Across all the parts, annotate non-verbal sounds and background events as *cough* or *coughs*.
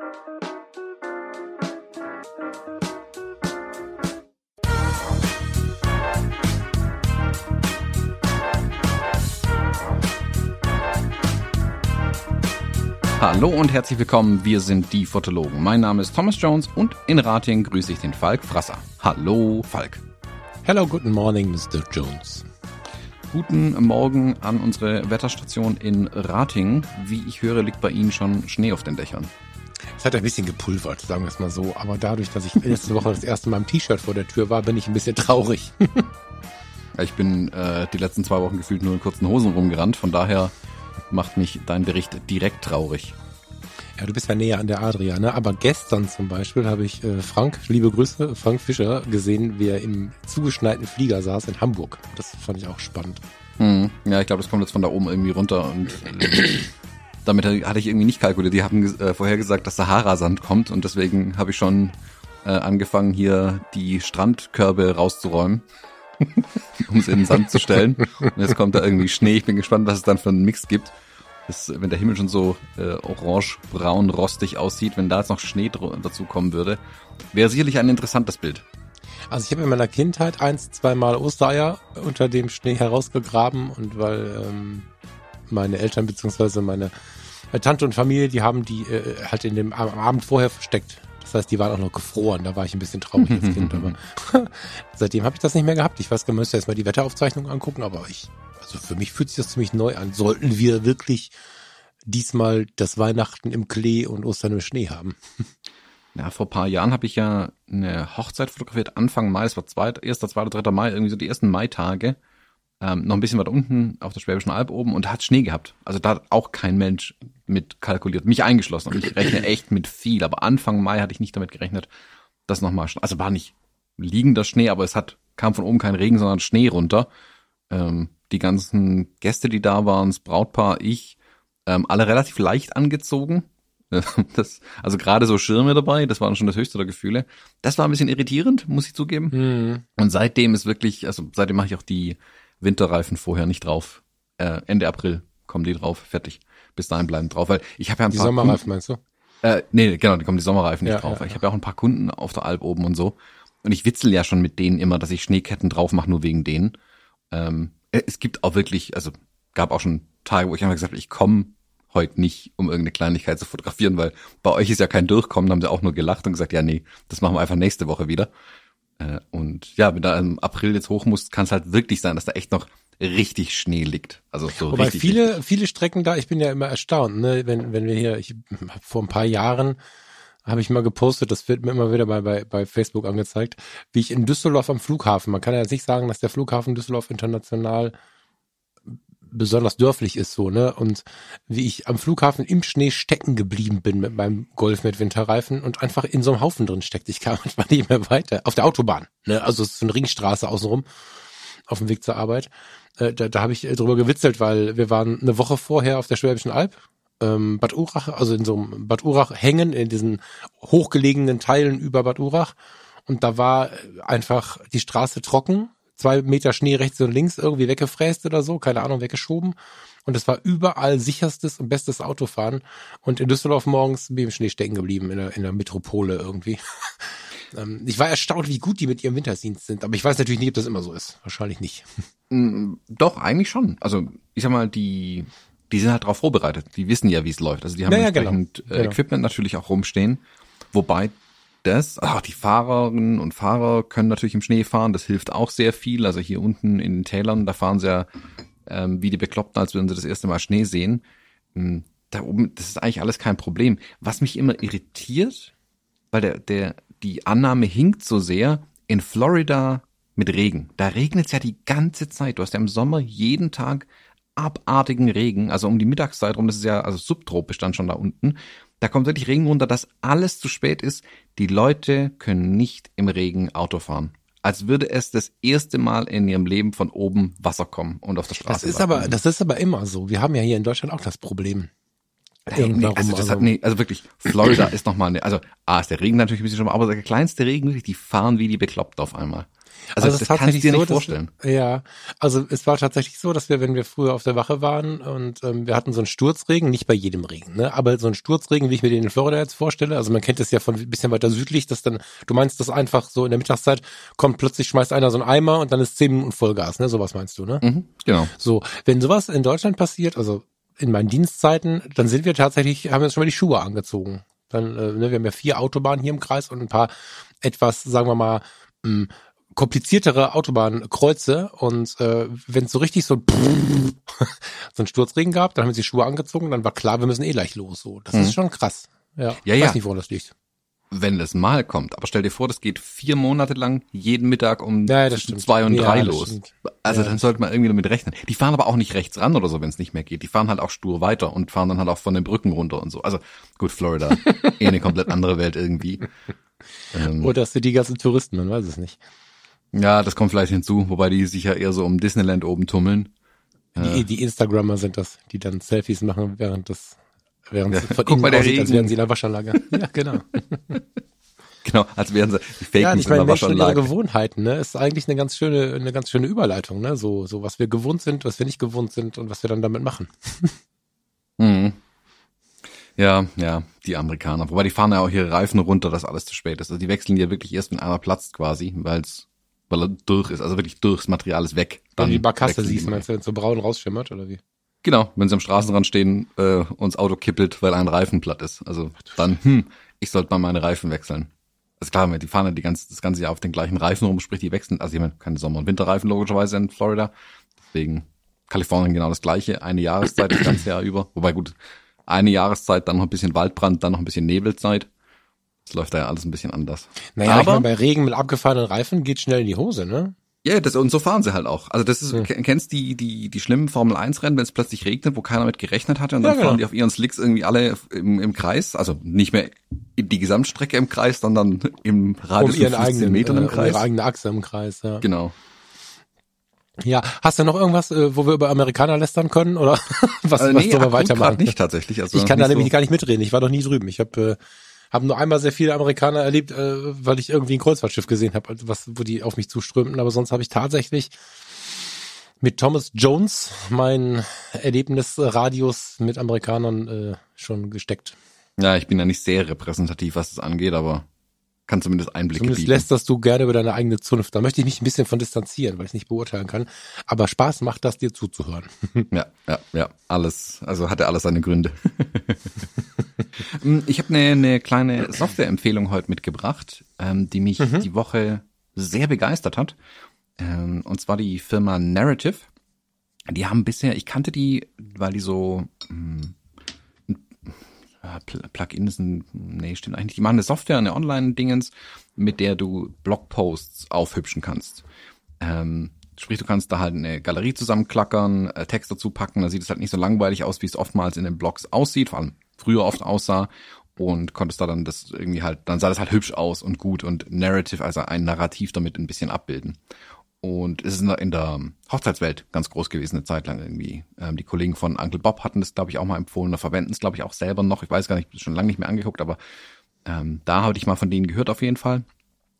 Hallo und herzlich willkommen, wir sind die Fotologen. Mein Name ist Thomas Jones und in Rating grüße ich den Falk Frasser. Hallo Falk. Hello, guten morning, Mr. Jones. Guten Morgen an unsere Wetterstation in Rating. Wie ich höre, liegt bei Ihnen schon Schnee auf den Dächern. Es hat ein bisschen gepulvert, sagen wir es mal so. Aber dadurch, dass ich *laughs* letzte Woche das erste Mal im T-Shirt vor der Tür war, bin ich ein bisschen traurig. ich bin äh, die letzten zwei Wochen gefühlt nur in kurzen Hosen rumgerannt. Von daher macht mich dein Bericht direkt traurig. Ja, du bist ja näher an der Adria, ne? Aber gestern zum Beispiel habe ich äh, Frank, liebe Grüße, Frank Fischer, gesehen, wie er im zugeschneiten Flieger saß in Hamburg. Das fand ich auch spannend. Hm. Ja, ich glaube, das kommt jetzt von da oben irgendwie runter und äh, damit hatte ich irgendwie nicht kalkuliert. Die haben äh, vorher gesagt, dass Sahara-Sand kommt und deswegen habe ich schon äh, angefangen, hier die Strandkörbe rauszuräumen. *laughs* um es in den Sand zu stellen. Und jetzt kommt da irgendwie Schnee. Ich bin gespannt, was es dann für einen Mix gibt. Das, wenn der Himmel schon so äh, orange, braun, rostig aussieht, wenn da jetzt noch Schnee dazu kommen würde, wäre sicherlich ein interessantes Bild. Also ich habe in meiner Kindheit eins, zweimal Ostereier unter dem Schnee herausgegraben und weil ähm, meine Eltern beziehungsweise meine Tante und Familie, die haben die äh, halt in dem am Abend vorher versteckt. Das heißt, die waren auch noch gefroren. Da war ich ein bisschen traurig als Kind. Aber *laughs* seitdem habe ich das nicht mehr gehabt. Ich weiß gar nicht, müsste erstmal die Wetteraufzeichnung angucken. Aber ich, also für mich fühlt sich das ziemlich neu an. Sollten wir wirklich diesmal das Weihnachten im Klee und Ostern im Schnee haben? Ja, vor paar Jahren habe ich ja eine Hochzeit fotografiert, Anfang Mai, es war zweit, erster, zweiter, dritter Mai, irgendwie so die ersten Maitage ähm, noch ein bisschen weiter unten auf der Schwäbischen Alb oben und da hat Schnee gehabt. Also da hat auch kein Mensch mit kalkuliert, mich eingeschlossen. Und ich rechne echt mit viel, aber Anfang Mai hatte ich nicht damit gerechnet, dass nochmal, also war nicht liegender Schnee, aber es hat, kam von oben kein Regen, sondern Schnee runter. Ähm, die ganzen Gäste, die da waren, das Brautpaar, ich, ähm, alle relativ leicht angezogen. *laughs* Das, also gerade so Schirme dabei, das war schon das höchste der Gefühle. Das war ein bisschen irritierend, muss ich zugeben. Mhm. Und seitdem ist wirklich, also seitdem mache ich auch die Winterreifen vorher nicht drauf. Äh, Ende April kommen die drauf, fertig. Bis dahin bleiben drauf, weil ich habe ja ein die paar Sommerreifen Kunden, meinst du? Äh, nee, genau, die kommen die Sommerreifen nicht ja, drauf. Ja, ich habe ja auch ein paar Kunden auf der Alp oben und so. Und ich witzel ja schon mit denen immer, dass ich Schneeketten drauf mache, nur wegen denen. Ähm, äh, es gibt auch wirklich, also gab auch schon Tage, wo ich einfach gesagt habe, ich komme heute nicht, um irgendeine Kleinigkeit zu fotografieren, weil bei euch ist ja kein Durchkommen, da haben sie auch nur gelacht und gesagt, ja, nee, das machen wir einfach nächste Woche wieder. Äh, und ja, wenn da im April jetzt hoch muss, kann es halt wirklich sein, dass da echt noch richtig Schnee liegt. Also so Wobei richtig, viele, richtig. viele Strecken da, ich bin ja immer erstaunt, ne, wenn, wenn wir hier, ich vor ein paar Jahren habe ich mal gepostet, das wird mir immer wieder bei, bei, bei Facebook angezeigt, wie ich in Düsseldorf am Flughafen, man kann ja nicht sagen, dass der Flughafen Düsseldorf international besonders dörflich ist so, ne? Und wie ich am Flughafen im Schnee stecken geblieben bin mit meinem Golf mit Winterreifen und einfach in so einem Haufen drin steckte. Ich kam *laughs* manchmal nicht mehr weiter. Auf der Autobahn, ne? Also es ist so eine Ringstraße außenrum auf dem Weg zur Arbeit. Äh, da da habe ich drüber gewitzelt, weil wir waren eine Woche vorher auf der Schwäbischen Alb. Ähm, Bad Urach, also in so einem Bad Urach hängen, in diesen hochgelegenen Teilen über Bad Urach. Und da war einfach die Straße trocken, zwei Meter Schnee rechts und links irgendwie weggefräst oder so, keine Ahnung, weggeschoben. Und es war überall sicherstes und bestes Autofahren. Und in Düsseldorf morgens bin ich im Schnee stecken geblieben, in der, in der Metropole irgendwie. *laughs* Ähm, ich war erstaunt, wie gut die mit ihrem Winterdienst sind. Aber ich weiß natürlich nicht, ob das immer so ist. Wahrscheinlich nicht. Mm, doch, eigentlich schon. Also, ich sag mal, die, die sind halt darauf vorbereitet. Die wissen ja, wie es läuft. Also, die haben ja, genau. entsprechend genau. Equipment natürlich auch rumstehen. Wobei das, ach, die Fahrerinnen und Fahrer können natürlich im Schnee fahren, das hilft auch sehr viel. Also hier unten in den Tälern, da fahren sie ja ähm, wie die Bekloppten, als würden sie das erste Mal Schnee sehen. Hm, da oben, das ist eigentlich alles kein Problem. Was mich immer irritiert, weil der, der, die Annahme hinkt so sehr, in Florida mit Regen. Da regnet es ja die ganze Zeit. Du hast ja im Sommer jeden Tag abartigen Regen, also um die Mittagszeit rum, das ist ja, also subtropisch dann schon da unten. Da kommt wirklich Regen runter, dass alles zu spät ist. Die Leute können nicht im Regen Auto fahren. Als würde es das erste Mal in ihrem Leben von oben Wasser kommen und auf der Straße. Das ist aber, das ist aber immer so. Wir haben ja hier in Deutschland auch das Problem. Nee, also, das hat, nee, also wirklich, Florida ist nochmal, eine, also A ist der Regen natürlich ein bisschen schon mal, aber der kleinste Regen, wirklich, die fahren wie die bekloppt auf einmal. Also, also das kannst du dir so, nicht vorstellen. Dass, ja, also es war tatsächlich so, dass wir, wenn wir früher auf der Wache waren und ähm, wir hatten so einen Sturzregen, nicht bei jedem Regen, ne, aber so einen Sturzregen, wie ich mir den in Florida jetzt vorstelle. Also man kennt es ja von ein bisschen weiter südlich, dass dann, du meinst das einfach so in der Mittagszeit kommt plötzlich schmeißt einer so einen Eimer und dann ist zehn Minuten Vollgas, ne? Sowas meinst du, ne? Mhm, genau. So, wenn sowas in Deutschland passiert, also in meinen Dienstzeiten, dann sind wir tatsächlich, haben wir uns schon mal die Schuhe angezogen. Dann, äh, ne, wir haben ja vier Autobahnen hier im Kreis und ein paar etwas, sagen wir mal, mh, hm, kompliziertere Autobahnkreuze und äh, wenn es so richtig so, *laughs* so ein Sturzregen gab, dann haben wir die Schuhe angezogen, dann war klar, wir müssen eh gleich los. So, das mhm. ist schon krass. Ja, ja, ich weiß ja. nicht, wo das liegt. Wenn es mal kommt, aber stell dir vor, das geht vier Monate lang jeden Mittag um ja, zwei und drei los. Stimmt. Also dann sollte man irgendwie damit rechnen. Die fahren aber auch nicht rechts ran oder so, wenn es nicht mehr geht. Die fahren halt auch stur weiter und fahren dann halt auch von den Brücken runter und so. Also gut, Florida, eh eine komplett andere Welt irgendwie. Ähm, oder sind die ganzen Touristen, man weiß es nicht. Ja, das kommt vielleicht hinzu, wobei die sich ja eher so um Disneyland oben tummeln. Die, die Instagrammer sind das, die dann Selfies machen während des, während ja, von innen aussieht, Regen. als wären sie in der Waschanlage. ja, genau. *laughs* genau, als wären sie die Fake ja, ich meine, Menschen und ihre Gewohnheiten, ne, ist eigentlich eine ganz schöne, eine ganz schöne Überleitung, ne, so, so was wir gewohnt sind, was wir nicht gewohnt sind und was wir dann damit machen. *laughs* mhm. Ja, ja, die Amerikaner. Wobei die fahren ja auch ihre Reifen runter, dass alles zu spät ist. Also die wechseln ja wirklich erst, wenn einer platzt quasi, weil es weil er durch ist, also wirklich durch, das Material ist weg. Dann die Barkasse siehst, meinst du, wenn es so braun rausschimmert oder wie? Genau, wenn sie am Straßenrand stehen äh, und das Auto kippelt, weil ein Reifen platt ist. Also dann, hm, ich sollte mal meine Reifen wechseln. Also klar, die fahren ja die ganze, das ganze Jahr auf den gleichen Reifen rum, sprich die wechseln. Also ich meine, keine Sommer- und Winterreifen logischerweise in Florida. Deswegen Kalifornien genau das gleiche, eine Jahreszeit das ganze Jahr über. Wobei gut, eine Jahreszeit, dann noch ein bisschen Waldbrand, dann noch ein bisschen Nebelzeit. Das läuft da ja alles ein bisschen anders. Naja, aber ich mein, bei Regen mit abgefahrenen Reifen geht schnell in die Hose, ne? Ja, das, und so fahren sie halt auch. Also das ist, hm. kennst die, die, die schlimmen Formel 1 Rennen, wenn es plötzlich regnet, wo keiner mit gerechnet hatte und dann ja, genau. fahren die auf ihren Slicks irgendwie alle im, im Kreis, also nicht mehr die Gesamtstrecke im Kreis, sondern im Radius um ihren von 15 eigenen, Metern im Kreis. Um ihre eigene Achse im Kreis, ja. Genau. Ja, hast du noch irgendwas, äh, wo wir über Amerikaner lästern können oder *laughs* was, also, was nee, wir weitermachen? nicht tatsächlich. Also ich kann da nämlich so. gar nicht mitreden. Ich war noch nie drüben. Ich habe äh, hab nur einmal sehr viele Amerikaner erlebt, äh, weil ich irgendwie ein Kreuzfahrtschiff gesehen habe, also was, wo die auf mich zuströmten. Aber sonst habe ich tatsächlich mit Thomas Jones mein Erlebnisradius mit Amerikanern äh, schon gesteckt. Ja, ich bin ja nicht sehr repräsentativ, was das angeht, aber kann zumindest Einblicke zumindest bieten. lässt das du gerne über deine eigene Zunft. Da möchte ich mich ein bisschen von distanzieren, weil ich nicht beurteilen kann. Aber Spaß macht das, dir zuzuhören. Ja, ja, ja. Alles, also hat er alles seine Gründe. *laughs* ich habe eine, eine kleine Softwareempfehlung heute mitgebracht, ähm, die mich mhm. die Woche sehr begeistert hat. Ähm, und zwar die Firma Narrative. Die haben bisher, ich kannte die, weil die so mh, hm, Plugin ist ein, nee, stimmt eigentlich. Die machen eine Software, eine Online-Dingens, mit der du Blogposts aufhübschen kannst. Ähm, sprich, du kannst da halt eine Galerie zusammenklackern, äh, Text dazu packen, da sieht es halt nicht so langweilig aus, wie es oftmals in den Blogs aussieht, vor allem früher oft aussah und konntest da dann das irgendwie halt, dann sah das halt hübsch aus und gut und Narrative, also ein Narrativ damit ein bisschen abbilden. Und es ist in der Hochzeitswelt ganz groß gewesen, eine Zeit lang irgendwie. Ähm, die Kollegen von Uncle Bob hatten das, glaube ich, auch mal empfohlen oder verwenden es, glaube ich, auch selber noch. Ich weiß gar nicht, schon lange nicht mehr angeguckt, aber ähm, da habe ich mal von denen gehört auf jeden Fall.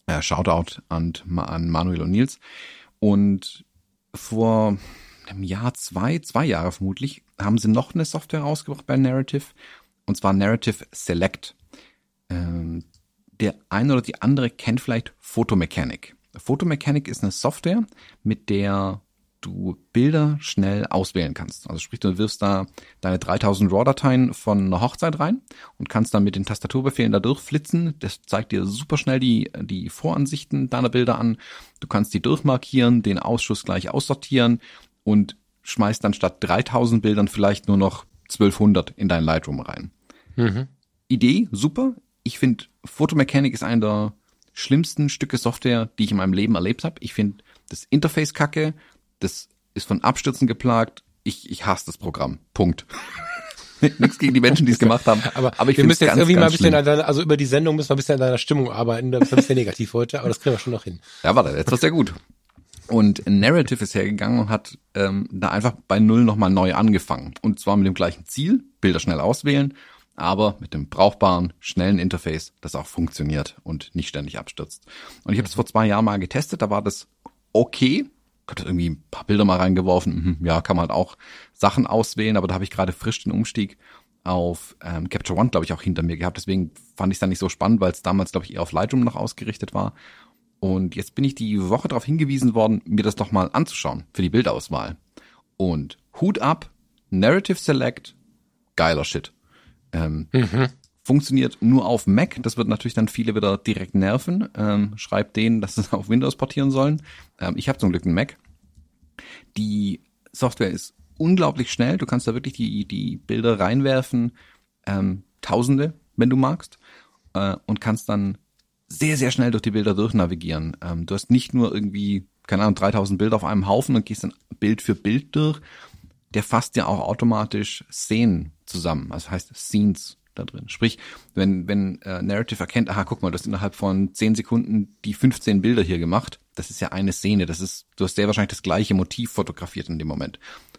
Äh, Shoutout an, an Manuel und Nils. Und vor einem Jahr, zwei, zwei Jahre vermutlich, haben sie noch eine Software rausgebracht bei Narrative. Und zwar Narrative Select. Ähm, der eine oder die andere kennt vielleicht Photomechanic. Photomechanic ist eine Software, mit der du Bilder schnell auswählen kannst. Also sprich, du wirfst da deine 3000 RAW-Dateien von einer Hochzeit rein und kannst dann mit den Tastaturbefehlen da durchflitzen. Das zeigt dir super schnell die, die Voransichten deiner Bilder an. Du kannst die durchmarkieren, den Ausschuss gleich aussortieren und schmeißt dann statt 3000 Bildern vielleicht nur noch 1200 in dein Lightroom rein. Mhm. Idee, super. Ich finde, Photomechanic ist einer der schlimmsten Stücke Software, die ich in meinem Leben erlebt habe. Ich finde das Interface kacke, das ist von Abstürzen geplagt. Ich, ich hasse das Programm. Punkt. *laughs* Nichts gegen die Menschen, die es gemacht haben. Aber, aber ich wir müssen jetzt ganz, irgendwie mal ein bisschen an deiner, also über die Sendung müssen wir ein bisschen an deiner Stimmung arbeiten. Das ist ein bisschen negativ heute, aber das kriegen wir schon noch hin. Ja, warte, jetzt wird's ja gut. Und Narrative ist hergegangen und hat ähm, da einfach bei Null nochmal neu angefangen. Und zwar mit dem gleichen Ziel, Bilder schnell auswählen aber mit dem brauchbaren, schnellen Interface, das auch funktioniert und nicht ständig abstürzt. Und ich habe das vor zwei Jahren mal getestet, da war das okay. Ich habe irgendwie ein paar Bilder mal reingeworfen. Mhm, ja, kann man halt auch Sachen auswählen, aber da habe ich gerade frisch den Umstieg auf ähm, Capture One, glaube ich, auch hinter mir gehabt. Deswegen fand ich es dann nicht so spannend, weil es damals, glaube ich, eher auf Lightroom noch ausgerichtet war. Und jetzt bin ich die Woche darauf hingewiesen worden, mir das doch mal anzuschauen für die Bildauswahl. Und Hut ab, Narrative Select, geiler Shit. Ähm, mhm. Funktioniert nur auf Mac. Das wird natürlich dann viele wieder direkt nerven. Ähm, schreibt denen, dass sie auf Windows portieren sollen. Ähm, ich habe zum Glück einen Mac. Die Software ist unglaublich schnell. Du kannst da wirklich die, die Bilder reinwerfen, ähm, Tausende, wenn du magst, äh, und kannst dann sehr, sehr schnell durch die Bilder durchnavigieren. Ähm, du hast nicht nur irgendwie, keine Ahnung, 3000 Bilder auf einem Haufen und gehst dann Bild für Bild durch. Der fasst ja auch automatisch Szenen zusammen. Also heißt Scenes da drin. Sprich, wenn, wenn äh, Narrative erkennt, aha, guck mal, du hast innerhalb von 10 Sekunden die 15 Bilder hier gemacht. Das ist ja eine Szene. Das ist, du hast sehr wahrscheinlich das gleiche Motiv fotografiert in dem Moment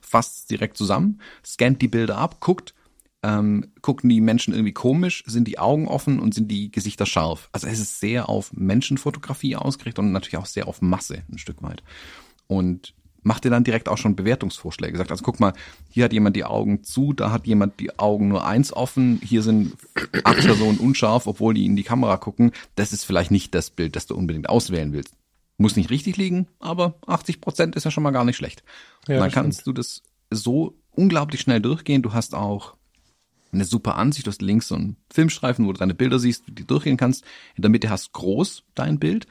fasst direkt zusammen, scannt die Bilder ab, guckt, ähm, gucken die Menschen irgendwie komisch, sind die Augen offen und sind die Gesichter scharf. Also es ist sehr auf Menschenfotografie ausgerichtet und natürlich auch sehr auf Masse ein Stück weit. Und macht dir dann direkt auch schon Bewertungsvorschläge. Sagt, also guck mal, hier hat jemand die Augen zu, da hat jemand die Augen nur eins offen, hier sind acht Personen unscharf, obwohl die in die Kamera gucken. Das ist vielleicht nicht das Bild, das du unbedingt auswählen willst. Muss nicht richtig liegen, aber 80 Prozent ist ja schon mal gar nicht schlecht. Ja, dann kannst du das so unglaublich schnell durchgehen. Du hast auch eine super Ansicht. Du hast links so einen Filmstreifen, wo du deine Bilder siehst, die durchgehen kannst. In der Mitte hast groß dein Bild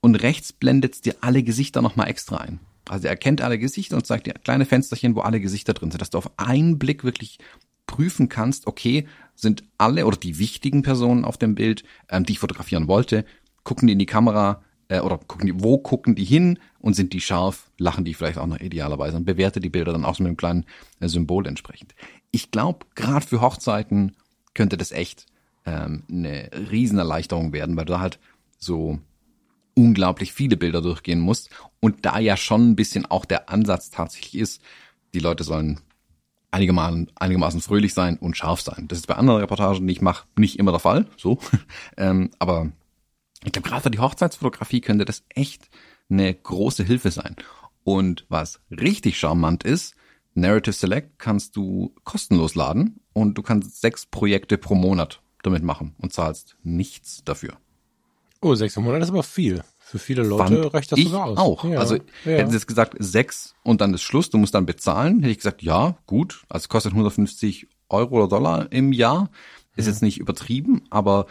und rechts blendet dir alle Gesichter nochmal extra ein. Also er erkennt alle Gesichter und zeigt dir kleine Fensterchen, wo alle Gesichter drin sind, dass du auf einen Blick wirklich prüfen kannst, okay, sind alle oder die wichtigen Personen auf dem Bild, ähm, die ich fotografieren wollte, gucken die in die Kamera, äh, oder gucken die, wo gucken die hin und sind die scharf, lachen die vielleicht auch noch idealerweise und bewerte die Bilder dann auch so mit einem kleinen äh, Symbol entsprechend. Ich glaube, gerade für Hochzeiten könnte das echt ähm, eine Riesenerleichterung werden, weil du da halt so unglaublich viele Bilder durchgehen musst und da ja schon ein bisschen auch der Ansatz tatsächlich ist, die Leute sollen einigermaßen, einigermaßen fröhlich sein und scharf sein. Das ist bei anderen Reportagen, die ich mache, nicht immer der Fall, so. *laughs* ähm, aber ich glaube, gerade für die Hochzeitsfotografie könnte das echt eine große Hilfe sein. Und was richtig charmant ist, Narrative Select kannst du kostenlos laden und du kannst sechs Projekte pro Monat damit machen und zahlst nichts dafür. Oh, sechs Monate ist aber viel. Für viele Leute Fand reicht das sogar aus. Auch. Ja, also ja. hätten sie jetzt gesagt sechs und dann ist Schluss, du musst dann bezahlen, hätte ich gesagt, ja, gut. Also es kostet 150 Euro oder Dollar im Jahr. Ist mhm. jetzt nicht übertrieben, aber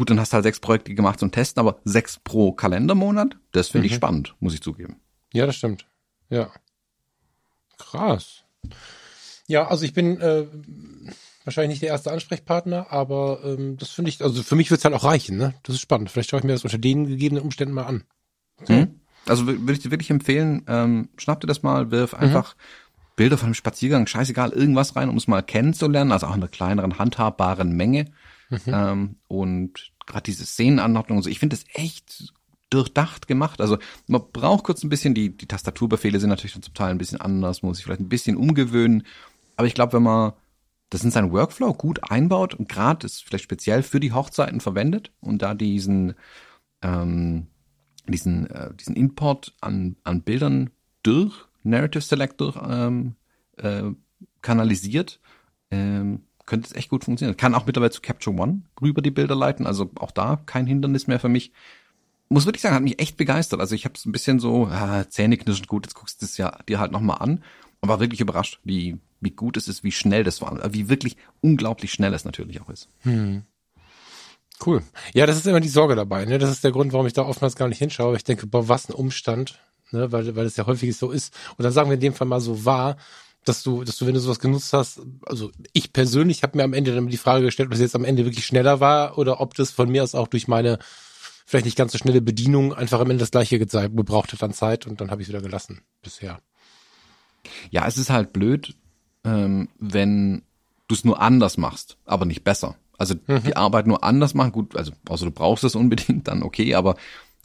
Gut, dann hast du halt sechs Projekte gemacht zum Testen, aber sechs pro Kalendermonat, das finde mhm. ich spannend, muss ich zugeben. Ja, das stimmt. Ja. Krass. Ja, also ich bin äh, wahrscheinlich nicht der erste Ansprechpartner, aber ähm, das finde ich, also für mich wird es halt auch reichen, ne? Das ist spannend. Vielleicht schaue ich mir das unter den gegebenen Umständen mal an. Okay. Mhm. Also würde ich dir wirklich empfehlen, ähm, schnapp dir das mal, wirf mhm. einfach Bilder von einem Spaziergang, scheißegal, irgendwas rein, um es mal kennenzulernen, also auch in einer kleineren, handhabbaren Menge. Mhm. Ähm, und gerade diese Szenenanordnung und so, ich finde das echt durchdacht gemacht. Also man braucht kurz ein bisschen, die, die Tastaturbefehle sind natürlich zum Teil ein bisschen anders, muss sich vielleicht ein bisschen umgewöhnen. Aber ich glaube, wenn man das in seinen Workflow gut einbaut und gerade ist vielleicht speziell für die Hochzeiten verwendet und da diesen ähm, diesen äh, diesen Import an an Bildern durch Narrative Selector ähm, äh, kanalisiert, ähm, könnte es echt gut funktionieren. Kann auch mittlerweile zu Capture One rüber die Bilder leiten, also auch da kein Hindernis mehr für mich. Muss wirklich sagen, hat mich echt begeistert. Also ich habe es ein bisschen so, ah, Zähneknirschend gut, jetzt guckst du es ja dir halt nochmal an. Und war wirklich überrascht, wie, wie gut es ist, wie schnell das war. Wie wirklich unglaublich schnell es natürlich auch ist. Hm. Cool. Ja, das ist immer die Sorge dabei. Ne? Das ist der Grund, warum ich da oftmals gar nicht hinschaue. Ich denke, boah, was ein Umstand, ne? weil, weil es ja häufig so ist. Und dann sagen wir in dem Fall mal so wahr, dass du, dass du, wenn du sowas genutzt hast, also ich persönlich habe mir am Ende dann die Frage gestellt, ob das jetzt am Ende wirklich schneller war oder ob das von mir aus auch durch meine vielleicht nicht ganz so schnelle Bedienung einfach am Ende das gleiche gebraucht hat an Zeit und dann habe ich es wieder gelassen bisher. Ja, es ist halt blöd, ähm, wenn du es nur anders machst, aber nicht besser. Also mhm. die Arbeit nur anders machen, gut, also außer du brauchst es unbedingt, *laughs* dann okay, aber